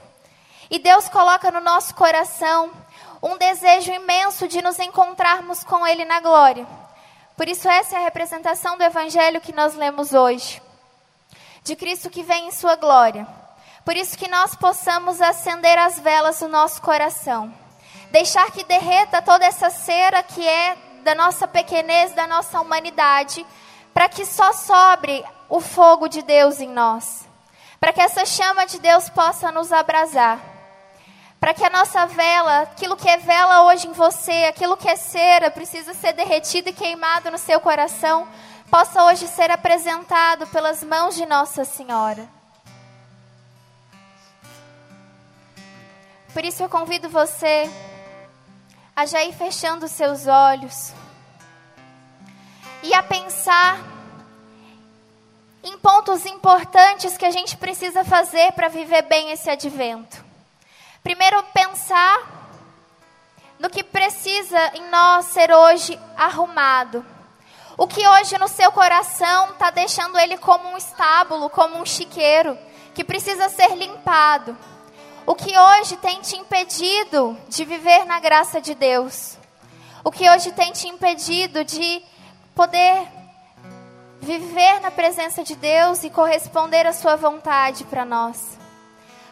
Speaker 5: E Deus coloca no nosso coração um desejo imenso de nos encontrarmos com Ele na glória. Por isso, essa é a representação do Evangelho que nós lemos hoje. De Cristo que vem em Sua glória. Por isso que nós possamos acender as velas do nosso coração. Deixar que derreta toda essa cera que é da nossa pequenez, da nossa humanidade, para que só sobre o fogo de Deus em nós. Para que essa chama de Deus possa nos abrasar. Para que a nossa vela, aquilo que é vela hoje em você, aquilo que é cera, precisa ser derretido e queimado no seu coração, possa hoje ser apresentado pelas mãos de Nossa Senhora. Por isso eu convido você a já ir fechando seus olhos e a pensar em pontos importantes que a gente precisa fazer para viver bem esse advento. Primeiro, pensar no que precisa em nós ser hoje arrumado. O que hoje no seu coração está deixando ele como um estábulo, como um chiqueiro, que precisa ser limpado. O que hoje tem te impedido de viver na graça de Deus? O que hoje tem te impedido de poder viver na presença de Deus e corresponder à Sua vontade para nós?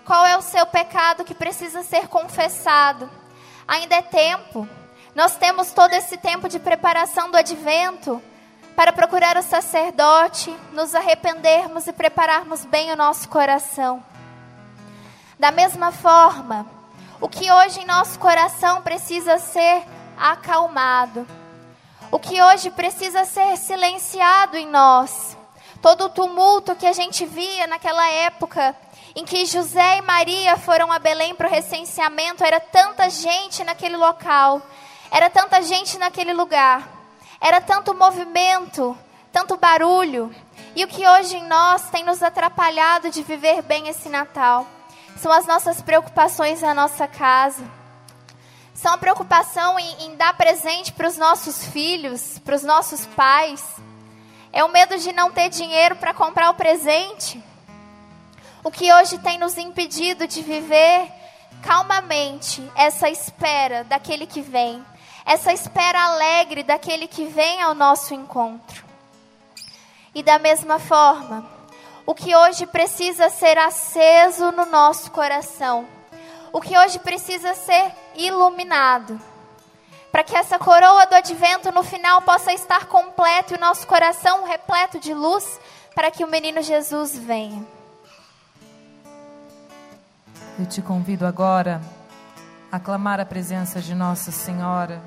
Speaker 5: Qual é o seu pecado que precisa ser confessado? Ainda é tempo. Nós temos todo esse tempo de preparação do advento para procurar o sacerdote, nos arrependermos e prepararmos bem o nosso coração. Da mesma forma, o que hoje em nosso coração precisa ser acalmado. O que hoje precisa ser silenciado em nós. Todo o tumulto que a gente via naquela época em que José e Maria foram a Belém para o recenseamento, era tanta gente naquele local, era tanta gente naquele lugar, era tanto movimento, tanto barulho. E o que hoje em nós tem nos atrapalhado de viver bem esse Natal são as nossas preocupações na nossa casa. São a preocupação em, em dar presente para os nossos filhos, para os nossos pais. É o medo de não ter dinheiro para comprar o presente. O que hoje tem nos impedido de viver calmamente essa espera daquele que vem, essa espera alegre daquele que vem ao nosso encontro. E da mesma forma, o que hoje precisa ser aceso no nosso coração, o que hoje precisa ser iluminado, para que essa coroa do advento no final possa estar completo e o nosso coração repleto de luz, para que o menino Jesus venha.
Speaker 2: Eu te convido agora a clamar a presença de Nossa Senhora,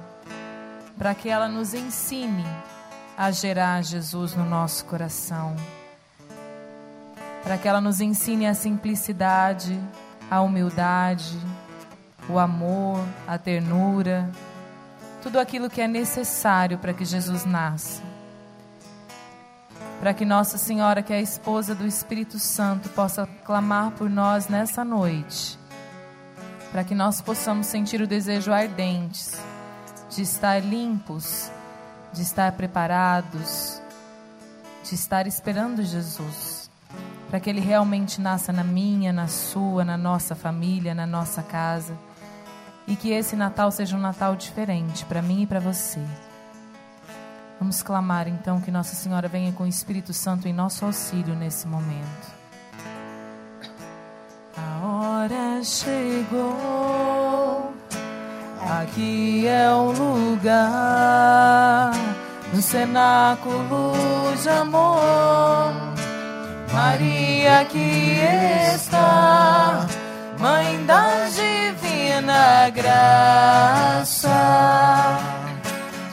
Speaker 2: para que ela nos ensine a gerar Jesus no nosso coração, para que ela nos ensine a simplicidade, a humildade, o amor, a ternura, tudo aquilo que é necessário para que Jesus nasça. Para que Nossa Senhora, que é a esposa do Espírito Santo, possa clamar por nós nessa noite. Para que nós possamos sentir o desejo ardente de estar limpos, de estar preparados, de estar esperando Jesus. Para que Ele realmente nasça na minha, na sua, na nossa família, na nossa casa e que esse Natal seja um Natal diferente para mim e para você. Vamos clamar então que Nossa Senhora venha com o Espírito Santo em nosso auxílio nesse momento. A hora chegou, aqui é o lugar, no cenáculo de amor. Maria aqui está, Mãe da divina graça.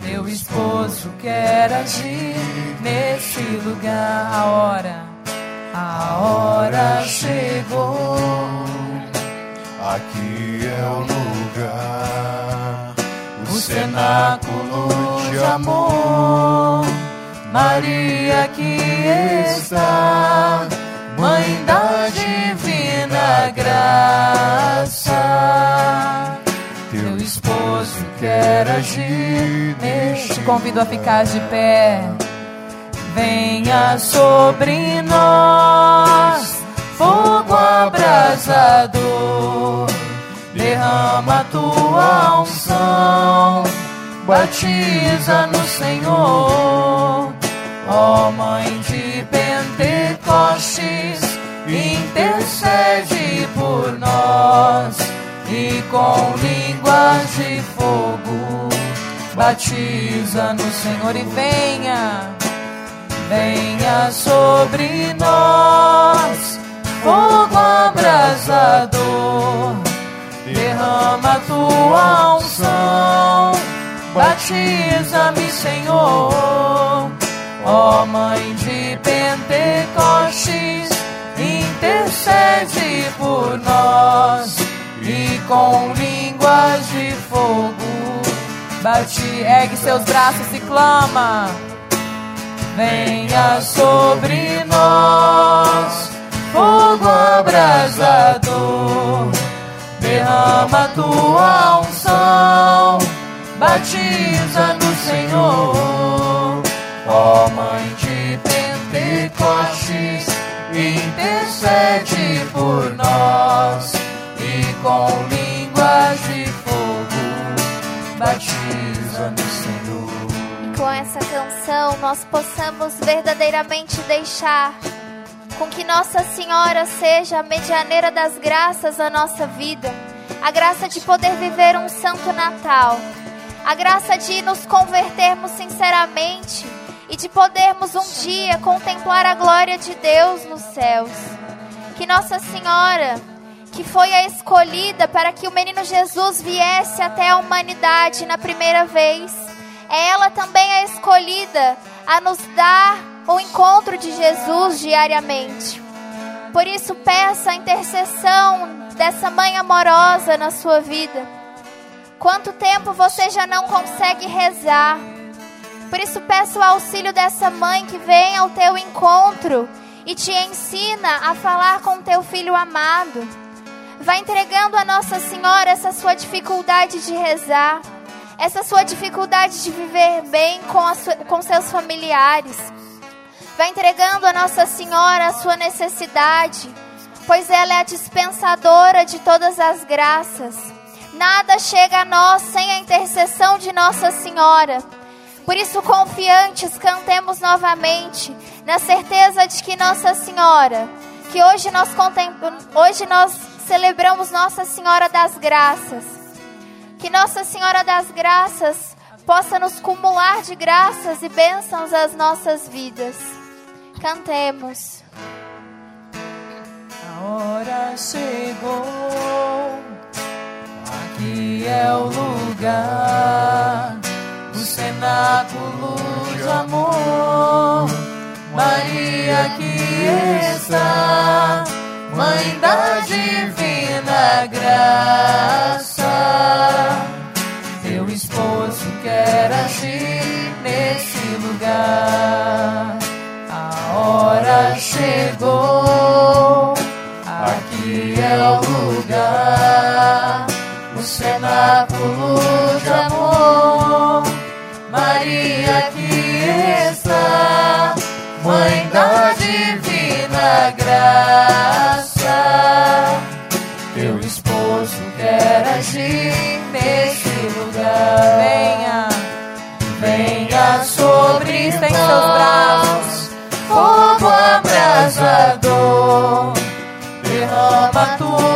Speaker 2: Teu esposo quer agir nesse lugar. A hora, a hora chegou.
Speaker 3: Aqui é o lugar,
Speaker 2: o cenáculo de amor. Maria que está, Mãe da divina graça. Teu esposo quer agir. Te convido a ficar de pé. Venha sobre nós, fogo abrasador. Derrama tua unção, batiza no Senhor. Ó oh, Mãe de Pentecostes, intercede por nós e com línguas de fogo batiza no Senhor e venha, venha sobre nós, fogo abrasador, derrama tua unção, batiza-me, Senhor, ó Mãe de Pentecostes, intercede por nós e com línguas de fogo bate, ergue seus braços e clama. Venha sobre nós, fogo abrasador, derrama tua unção, batiza no Senhor, ó Mãe de Pentecostes, intercede por nós e com línguas de fogo batiza no Senhor.
Speaker 5: E com essa canção nós possamos verdadeiramente deixar com que Nossa Senhora seja a medianeira das graças na nossa vida, a graça de poder viver um santo Natal, a graça de nos convertermos sinceramente e de podermos um dia contemplar a glória de Deus nos céus. Que Nossa Senhora que foi a escolhida para que o menino Jesus viesse até a humanidade na primeira vez. É ela também a escolhida a nos dar o encontro de Jesus diariamente. Por isso, peça a intercessão dessa mãe amorosa na sua vida. Quanto tempo você já não consegue rezar? Por isso peço o auxílio dessa mãe que vem ao teu encontro e te ensina a falar com teu filho amado. Vai entregando a Nossa Senhora essa sua dificuldade de rezar, essa sua dificuldade de viver bem com, com seus familiares. Vai entregando a Nossa Senhora a sua necessidade, pois ela é a dispensadora de todas as graças. Nada chega a nós sem a intercessão de Nossa Senhora. Por isso, confiantes, cantemos novamente, na certeza de que Nossa Senhora, que hoje nós, hoje nós celebramos Nossa Senhora das Graças, que Nossa Senhora das Graças possa nos cumular de graças e bênçãos às nossas vidas. Cantemos.
Speaker 2: A hora chegou, aqui é o lugar o cenáculo de amor. Maria que está, Mãe da Divina Graça. Teu esposo quer agir nesse lugar. A hora chegou, aqui é o lugar. O cenáculo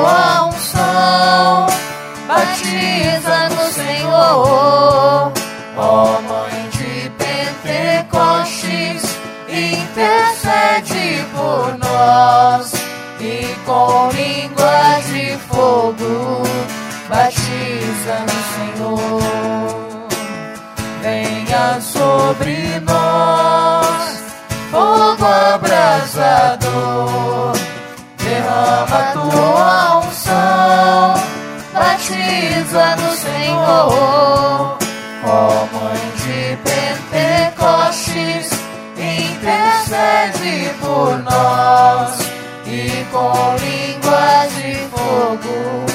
Speaker 2: tua unção, batiza no Senhor. Ó Mãe de Pentecostes, intercede por nós e com língua de fogo batiza no Senhor. Venha sobre nós, fogo abrasador, derrama tua batiza no Senhor. Ó Mãe de Pentecostes, intercede por nós e com línguas de fogo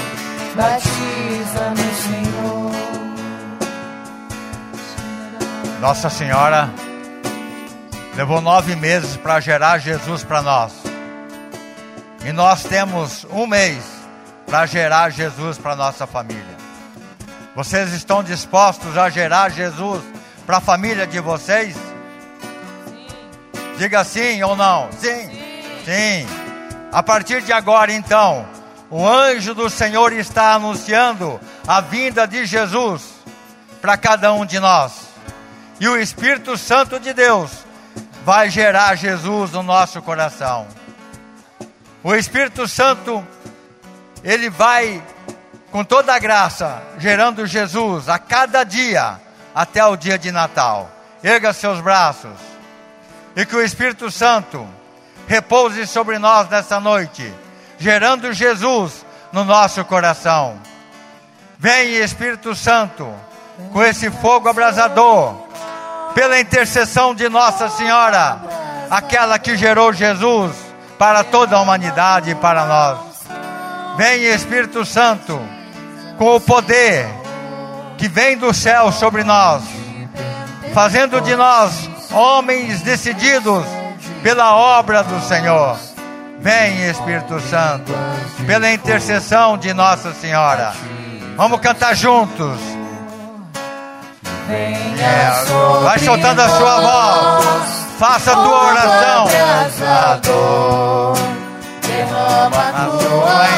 Speaker 2: batiza no Senhor.
Speaker 4: Nossa Senhora levou nove meses para gerar Jesus para nós. E nós temos um mês para gerar Jesus para nossa família. Vocês estão dispostos a gerar Jesus para a família de vocês? Diga sim ou não? Sim. Sim. A partir de agora, então, o anjo do Senhor está anunciando a vinda de Jesus para cada um de nós. E o Espírito Santo de Deus vai gerar Jesus no nosso coração. O Espírito Santo, ele vai com toda a graça, gerando Jesus a cada dia, até o dia de Natal. Erga seus braços, e que o Espírito Santo repouse sobre nós nessa noite, gerando Jesus no nosso coração. Vem, Espírito Santo, com esse fogo abrasador, pela intercessão de Nossa Senhora, aquela que gerou Jesus para toda a humanidade e para nós. Vem, Espírito Santo com o poder que vem do céu sobre nós, fazendo de nós homens decididos pela obra do Senhor. Vem, Espírito Santo, pela intercessão de Nossa Senhora. Vamos cantar juntos.
Speaker 2: Venha
Speaker 4: Vai soltando a sua voz. Faça a tua oração.
Speaker 2: Derrama
Speaker 4: A
Speaker 2: tua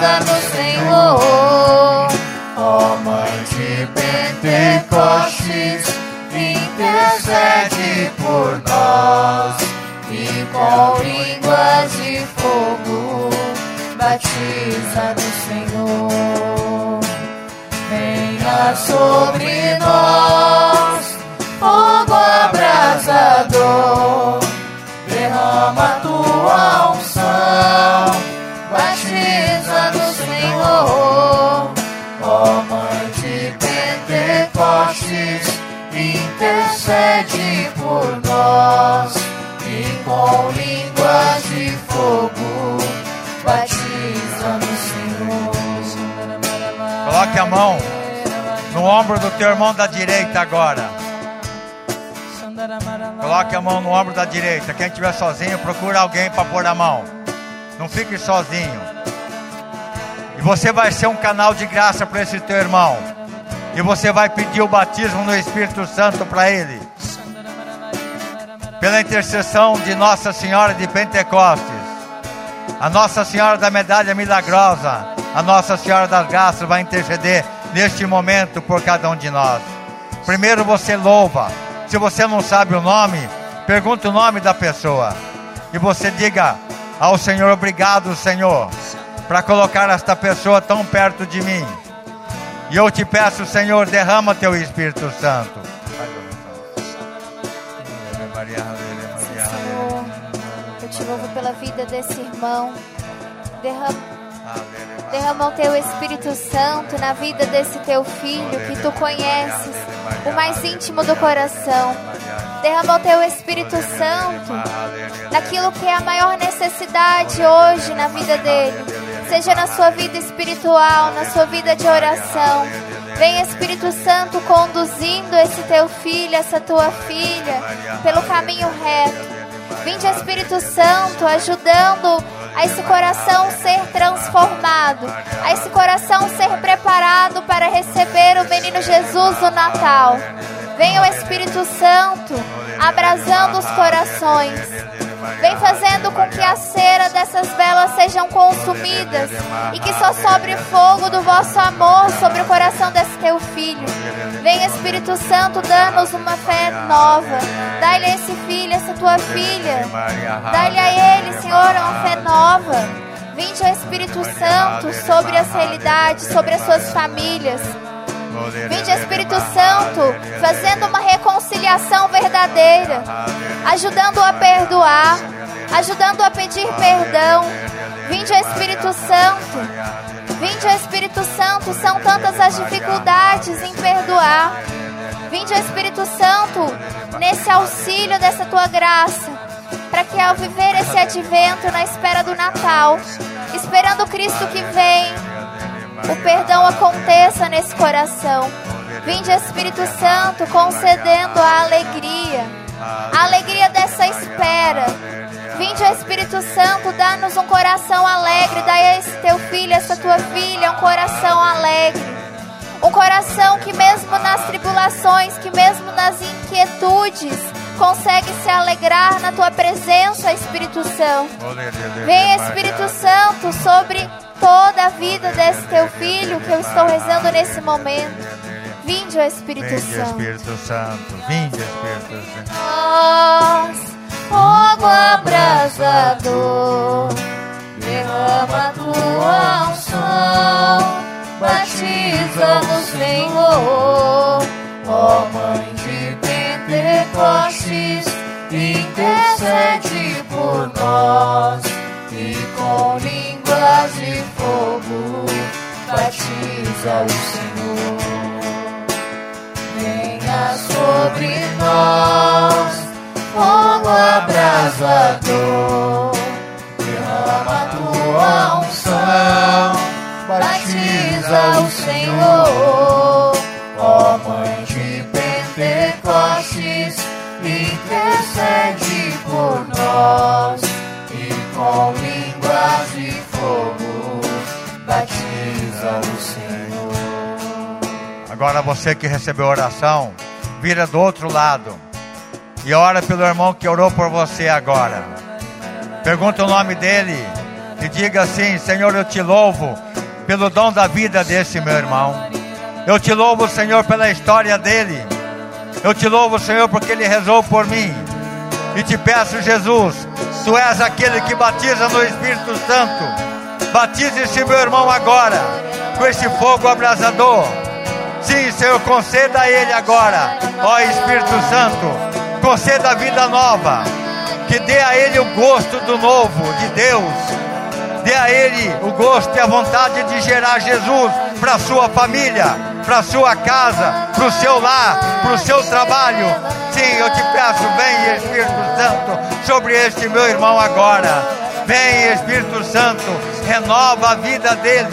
Speaker 2: batiza no Senhor. Ó Mãe de Pentecostes, intercede por nós e com línguas de fogo batiza no Senhor. Venha sobre nós,
Speaker 3: com línguas de fogo, batiza no Senhor.
Speaker 4: Coloque a mão no ombro do teu irmão da direita agora. Coloque a mão no ombro da direita. Quem estiver sozinho, procura alguém para pôr a mão. Não fique sozinho. E você vai ser um canal de graça para esse teu irmão. E você vai pedir o batismo no Espírito Santo para ele. Pela intercessão de Nossa Senhora de Pentecostes, a Nossa Senhora da Medalha Milagrosa, a Nossa Senhora das Graças vai interceder neste momento por cada um de nós. Primeiro você louva. Se você não sabe o nome, pergunta o nome da pessoa. E você diga ao Senhor: Obrigado, Senhor, para colocar esta pessoa tão perto de mim. E eu te peço, Senhor, derrama teu Espírito Santo.
Speaker 5: Senhor, eu te louvo pela vida desse irmão. Derrama o teu Espírito Santo na vida desse teu filho que tu conheces, o mais íntimo do coração. Derrama o teu Espírito Santo naquilo que é a maior necessidade hoje na vida dele, seja na sua vida espiritual, na sua vida de oração. Vem Espírito Santo conduzindo esse teu filho, essa tua filha, pelo caminho reto. Vinde Espírito Santo ajudando a esse coração ser transformado, a esse coração ser preparado para receber o menino Jesus no Natal. Venha o Espírito Santo abrasando os corações. Vem fazendo com que a cera dessas velas sejam consumidas e que só sobre fogo do vosso amor sobre o coração desse teu filho. Vem Espírito Santo, dá-nos uma fé nova. Dá-lhe a esse filho, essa tua filha. Dá-lhe a ele, Senhor, uma fé nova. Vinde o Espírito Santo sobre as realidades, sobre as suas famílias. Vinde Espírito Santo, fazendo uma reconciliação verdadeira, ajudando a perdoar, ajudando a pedir perdão. Vinde Espírito Santo, vinde Espírito Santo, são tantas as dificuldades em perdoar. Vinde Espírito Santo, nesse auxílio dessa tua graça, para que ao viver esse advento na espera do Natal, esperando o Cristo que vem, o perdão aconteça nesse coração. Vinde Espírito Santo concedendo a alegria, a alegria dessa espera. Vinde Espírito Santo, dá-nos um coração alegre, dá a esse teu filho, essa tua filha, um coração alegre. Um coração que mesmo nas tribulações, que mesmo nas inquietudes, consegue se alegrar na tua presença, Espírito Santo. Vem Espírito Santo sobre toda a vida desse teu filho que eu estou rezando nesse momento. Vinde, ó Espírito
Speaker 4: Vinde,
Speaker 5: Santo.
Speaker 4: Espírito Santo. Vinde, Espírito Santo.
Speaker 3: Nós, fogo abrasador, derrama tua unção, batiza no Senhor, ó Mãe de Pentecostes, intercede por nós e com línguas de fogo batiza o Senhor. Venha sobre nós, fogo abrasador, derrama tua unção, batiza o Senhor, ó Mãe de Pentecostes, intercede por nós
Speaker 4: Agora você que recebeu oração, vira do outro lado e ora pelo irmão que orou por você agora. Pergunta o nome dele e diga assim: Senhor, eu te louvo pelo dom da vida desse meu irmão. Eu te louvo, Senhor, pela história dele. Eu te louvo, Senhor, porque ele rezou por mim. E te peço, Jesus, tu és aquele que batiza no Espírito Santo. Batize esse meu irmão agora com esse fogo abrasador. Sim, Senhor, conceda a ele agora, ó Espírito Santo, conceda a vida nova, que dê a ele o gosto do novo de Deus, dê a ele o gosto e a vontade de gerar Jesus para sua família, para sua casa, para o seu lar, para o seu trabalho. Sim, eu te peço, vem Espírito Santo sobre este meu irmão agora. Vem Espírito Santo, renova a vida dele.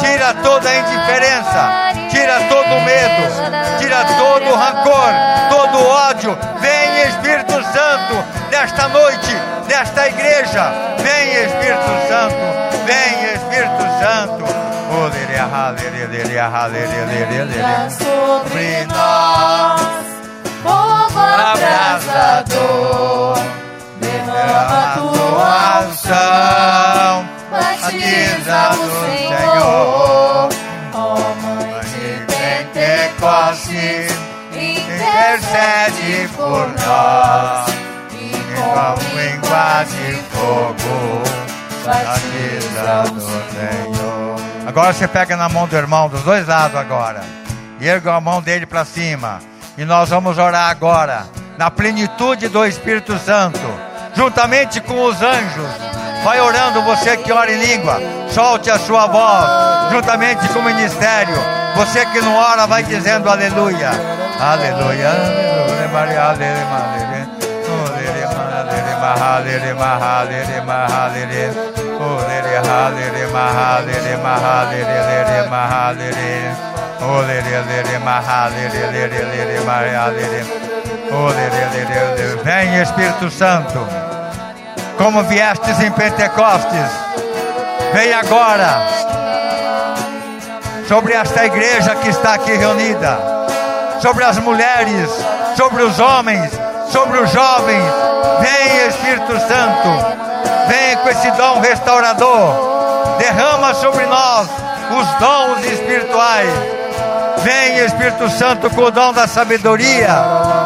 Speaker 4: Tira toda a indiferença, tira todo o medo, tira todo o rancor, todo o ódio. Vem Espírito Santo nesta noite, nesta igreja. Vem Espírito Santo, vem Espírito Santo.
Speaker 3: sobre nós, fogo abrasador, derrama tua unção, batiza o Senhor, ó Mãe de Pentecostes, intercede por nós, e com língua de fogo, batiza o Senhor.
Speaker 4: Agora você pega na mão do irmão, dos dois lados agora. E erga a mão dele para cima. E nós vamos orar agora, na plenitude do Espírito Santo, juntamente com os anjos. Vai orando, você que ora em língua, solte a sua voz, juntamente com o ministério. Você que não ora, vai dizendo aleluia. Aleluia, aleluia, Maria, aleluia, aleluia. Lere Vem Espírito Santo Como viestes em Pentecostes Vem agora Sobre esta igreja que está aqui reunida Sobre as mulheres Sobre os homens Sobre os jovens Vem Espírito Santo Vem com esse dom restaurador. Derrama sobre nós os dons espirituais. Vem, Espírito Santo, com o dom da sabedoria,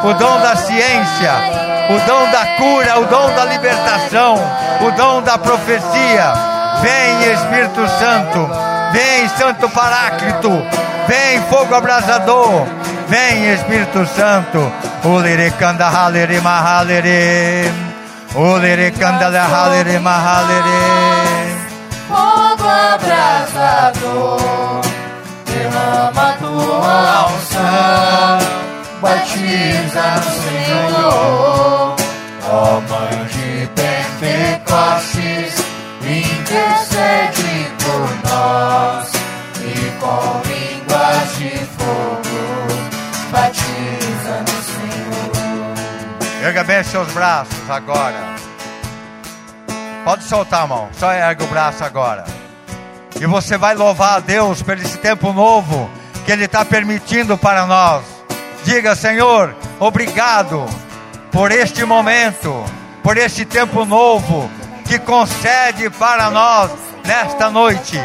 Speaker 4: o dom da ciência, o dom da cura, o dom da libertação, o dom da profecia. Vem, Espírito Santo. Vem, Santo Paráclito. Vem, fogo abrasador. Vem, Espírito Santo. Ulere kanda halere mahalere. Olere candela halere mahalere.
Speaker 3: Fogo abrasador, derrama tua unção, batiza Senhor. Ó Mãe de Pentecostes, intercede por nós e com línguas de fogo, batiza Senhor.
Speaker 4: Erga bem seus braços agora. Pode soltar a mão, só erga o braço agora. E você vai louvar a Deus por esse tempo novo que Ele está permitindo para nós. Diga, Senhor, obrigado por este momento, por este tempo novo que concede para nós nesta noite.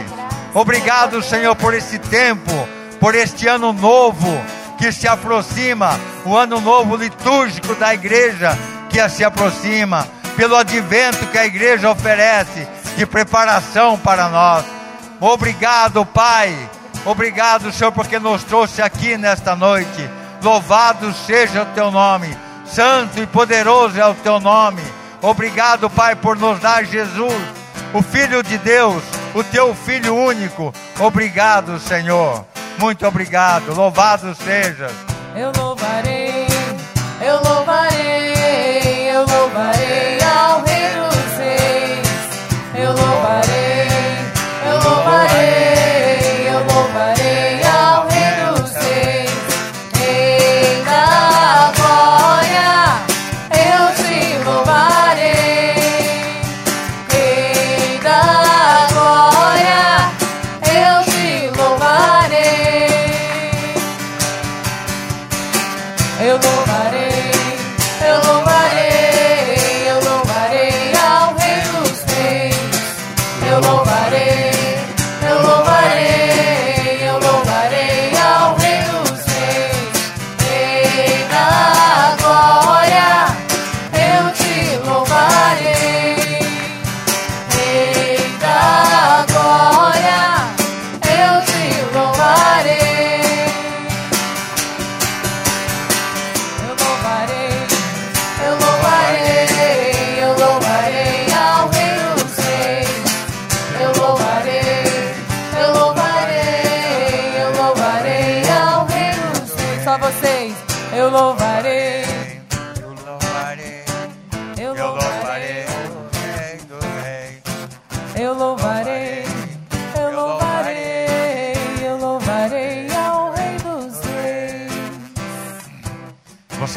Speaker 4: Obrigado, Senhor, por esse tempo, por este ano novo que se aproxima, o ano novo litúrgico da igreja que se aproxima, pelo advento que a igreja oferece de preparação para nós. Obrigado, Pai. Obrigado, Senhor, porque nos trouxe aqui nesta noite. Louvado seja o teu nome. Santo e poderoso é o teu nome. Obrigado, Pai, por nos dar Jesus, o Filho de Deus, o teu Filho único. Obrigado, Senhor. Muito obrigado. Louvado seja.
Speaker 2: Eu louvarei,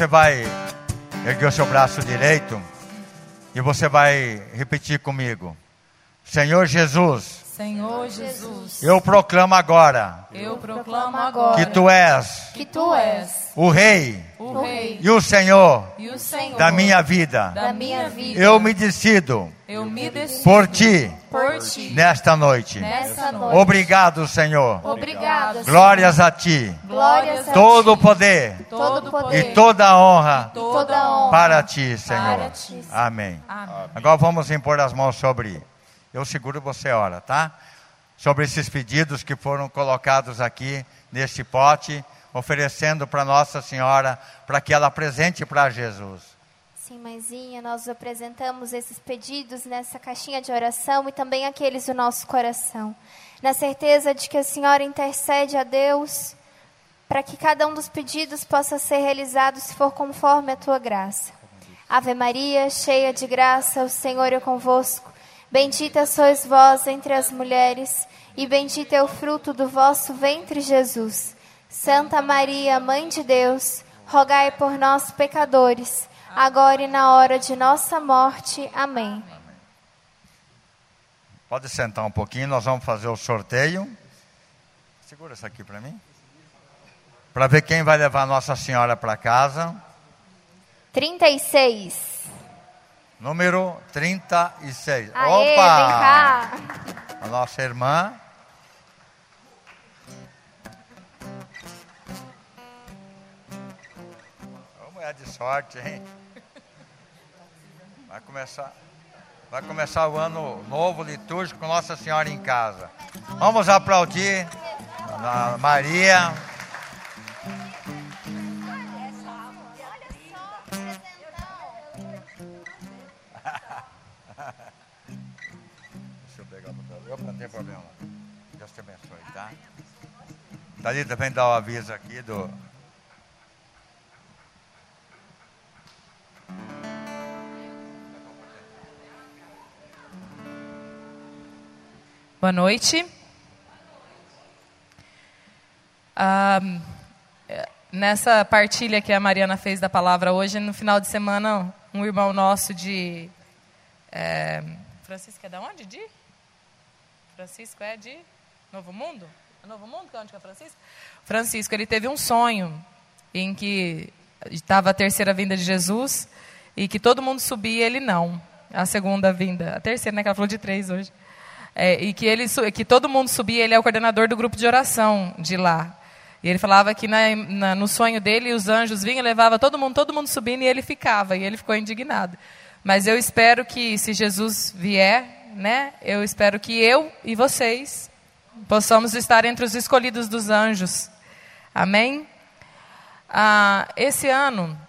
Speaker 4: Você vai erguer o seu braço direito e você vai repetir comigo. Senhor Jesus,
Speaker 2: Senhor Jesus,
Speaker 4: eu proclamo agora
Speaker 2: eu proclamo agora
Speaker 4: que tu és
Speaker 5: Que tu és
Speaker 4: o Rei
Speaker 2: o Rei
Speaker 4: e o Senhor
Speaker 2: e o Senhor
Speaker 4: da minha vida.
Speaker 2: da minha vida.
Speaker 4: Eu me decido
Speaker 2: Eu me decido
Speaker 4: por ti
Speaker 2: por ti
Speaker 4: nesta noite. Obrigado, Senhor.
Speaker 5: Obrigado.
Speaker 4: Glórias a ti.
Speaker 5: Glórias a
Speaker 4: Todo o poder
Speaker 5: todo
Speaker 4: e toda a honra
Speaker 5: toda a honra.
Speaker 4: para ti, Senhor.
Speaker 2: Para ti.
Speaker 4: Amém.
Speaker 2: Amém.
Speaker 4: Agora vamos impor as mãos sobre. Eu seguro você ora, tá? Sobre esses pedidos que foram colocados aqui neste pote, oferecendo para Nossa Senhora, para que ela apresente para Jesus.
Speaker 5: Sim, mãezinha, nós apresentamos esses pedidos nessa caixinha de oração e também aqueles do nosso coração. Na certeza de que a senhora intercede a Deus para que cada um dos pedidos possa ser realizado se for conforme a tua graça. Ave Maria, cheia de graça, o Senhor é convosco. Bendita sois vós entre as mulheres, e bendito é o fruto do vosso ventre, Jesus. Santa Maria, Mãe de Deus, rogai por nós, pecadores, agora e na hora de nossa morte. Amém.
Speaker 4: Pode sentar um pouquinho, nós vamos fazer o sorteio. Segura isso aqui para mim. Para ver quem vai levar Nossa Senhora para casa.
Speaker 5: 36.
Speaker 4: Número 36.
Speaker 5: Aê,
Speaker 4: Opa!
Speaker 5: vem cá.
Speaker 4: A nossa irmã. De sorte, hein? Vai começar, vai começar o ano novo litúrgico com Nossa Senhora em casa. Vamos aplaudir a Maria. Deixa eu pegar o botão. Opa, não tem problema. Deus te abençoe, tá? Thalita, vem dar o aviso aqui do.
Speaker 2: Boa noite. Nessa partilha que a Mariana fez da palavra hoje, no final de semana, um irmão nosso de. É, Francisco é da onde? De? Francisco é de Novo Mundo? Novo Mundo? Que é onde que é Francisco? Francisco, ele teve um sonho em que estava a terceira vinda de Jesus e que todo mundo subia ele não. A segunda vinda. A terceira, né? Que ela falou de três hoje. É, e que, ele, que todo mundo subia, ele é o coordenador do grupo de oração de lá. E ele falava que na, na- no sonho dele os anjos vinham levavam todo mundo, todo mundo subindo e ele ficava, e ele ficou indignado. Mas eu espero que, se Jesus vier, né, eu espero que eu e vocês possamos estar entre os escolhidos dos anjos. Amém? Ah, esse ano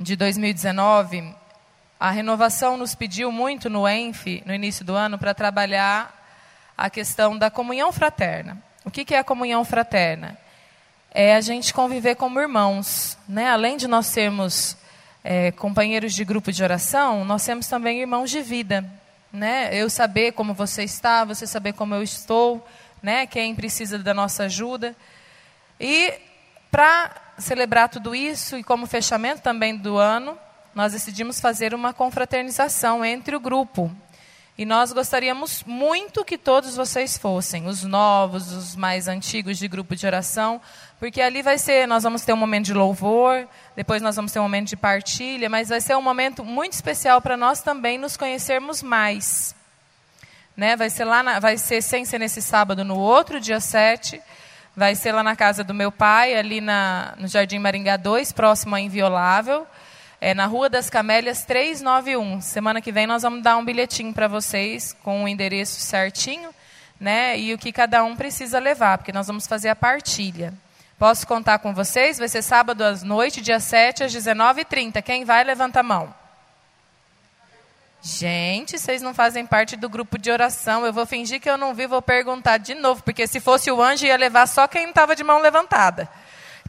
Speaker 2: de 2019, a renovação nos pediu muito no ENF, no início do ano, para trabalhar a questão da comunhão fraterna. O que, que é a comunhão fraterna? É a gente conviver como irmãos. Né? Além de nós sermos é, companheiros de grupo de oração, nós temos também irmãos de vida. Né? Eu saber como você está, você saber como eu estou, né? quem precisa da nossa ajuda. E para celebrar tudo isso e como fechamento também do ano, nós decidimos fazer uma confraternização entre o grupo. E nós gostaríamos muito que todos vocês fossem, os novos, os mais antigos de grupo de oração, porque ali vai ser, nós vamos ter um momento de louvor, depois nós vamos ter um momento de partilha, mas vai ser um momento muito especial para nós também nos conhecermos mais. Né? Vai ser lá, na, vai ser sem ser nesse sábado, no outro dia 7, vai ser lá na casa do meu pai, ali na, no Jardim Maringá 2, próximo a Inviolável, é na Rua das Camélias 391. Semana que vem nós vamos dar um bilhetinho para vocês com o endereço certinho, né? E o que cada um precisa levar, porque nós vamos fazer a partilha. Posso contar com vocês? Vai ser sábado à noite, dia 7, às 19h30. Quem vai, levanta a mão. Gente, vocês não fazem parte do grupo de oração. Eu vou fingir que eu não vi, vou perguntar de novo, porque se fosse o anjo, ia levar só quem estava de mão levantada.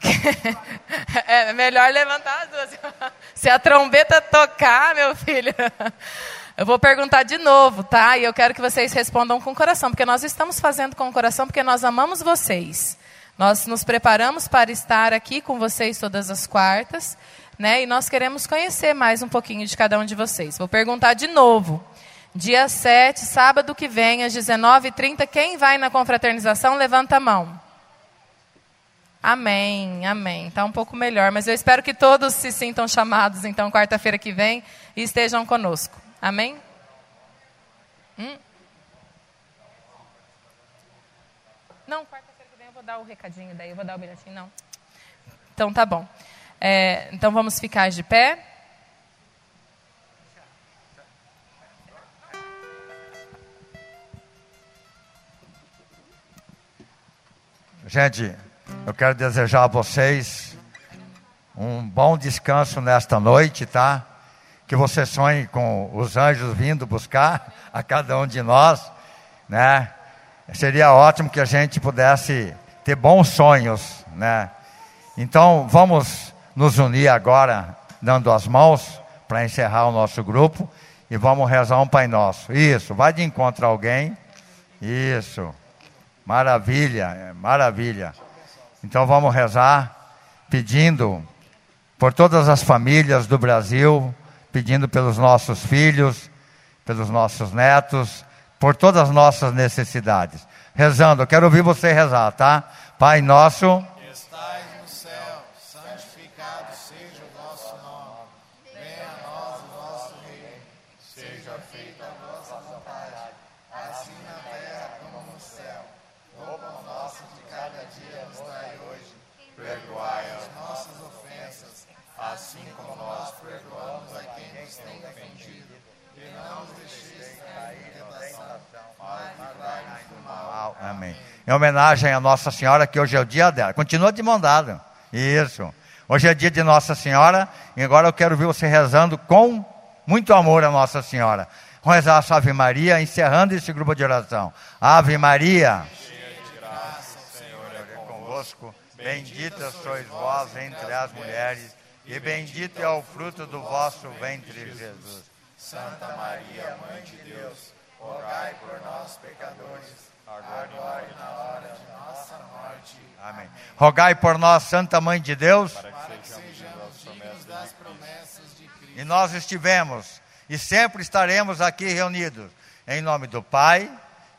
Speaker 2: é melhor levantar as duas. Se a trombeta tocar, meu filho. Eu vou perguntar de novo, tá? E eu quero que vocês respondam com o coração, porque nós estamos fazendo com o coração porque nós amamos vocês. Nós nos preparamos para estar aqui com vocês todas as quartas, né? E nós queremos conhecer mais um pouquinho de cada um de vocês. Vou perguntar de novo. Dia 7, sábado que vem, às 19h30, quem vai na confraternização, levanta a mão. Amém, amém. Está um pouco melhor, mas eu espero que todos se sintam chamados, então, quarta-feira que vem e estejam conosco. Amém? Hum? Não, quarta-feira que vem eu vou dar o recadinho, daí eu vou dar o bilhetinho, não. Então tá bom. É, então vamos ficar de pé.
Speaker 4: Gente, eu quero desejar a vocês um bom descanso nesta noite, tá? que você sonhe com os anjos vindo buscar a cada um de nós, né? Seria ótimo que a gente pudesse ter bons sonhos, né? Então, vamos nos unir agora, dando as mãos para encerrar o nosso grupo e vamos rezar um Pai Nosso. Isso, vai de encontro a alguém. Isso. Maravilha, maravilha. Então vamos rezar pedindo por todas as famílias do Brasil, pedindo pelos nossos filhos, pelos nossos netos, por todas as nossas necessidades. Rezando, quero ouvir você rezar, tá? Pai nosso Em homenagem a Nossa Senhora, que hoje é o dia dela. Continua de mão dada. Isso. Hoje é dia de Nossa Senhora. E agora eu quero ver você rezando com muito amor a Nossa Senhora. Vamos rezar a Ave Maria, encerrando esse grupo de oração. Ave Maria. Cheia de graça, o Senhor é convosco. Bendita sois vós entre as mulheres. E bendito é o fruto do vosso ventre, Jesus. Santa Maria, Mãe de Deus, rogai por nós, pecadores agora e na hora de nossa morte. Amém. Rogai por nós, Santa Mãe de Deus, para que sejamos dignos das promessas de Cristo. E nós estivemos e sempre estaremos aqui reunidos. Em nome do Pai,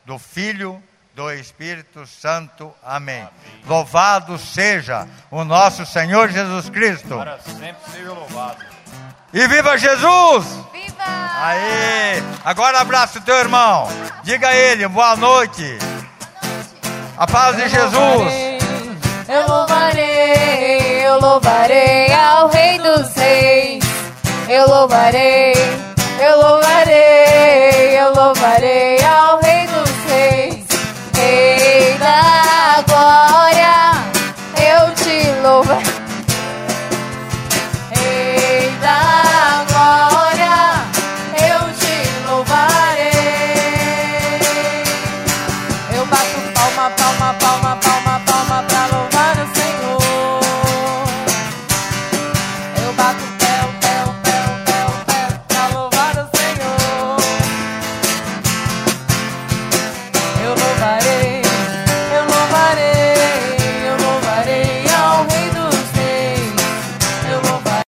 Speaker 4: do Filho, do Espírito Santo. Amém. Amém. Louvado seja o nosso Senhor Jesus Cristo. Para sempre seja louvado. E viva Jesus!
Speaker 6: Viva!
Speaker 4: Aí! Agora abraça o teu irmão. Diga a ele, boa noite. A paz de Jesus.
Speaker 7: Eu louvarei, eu louvarei ao Rei dos Reis. Eu louvarei, eu louvarei, eu louvarei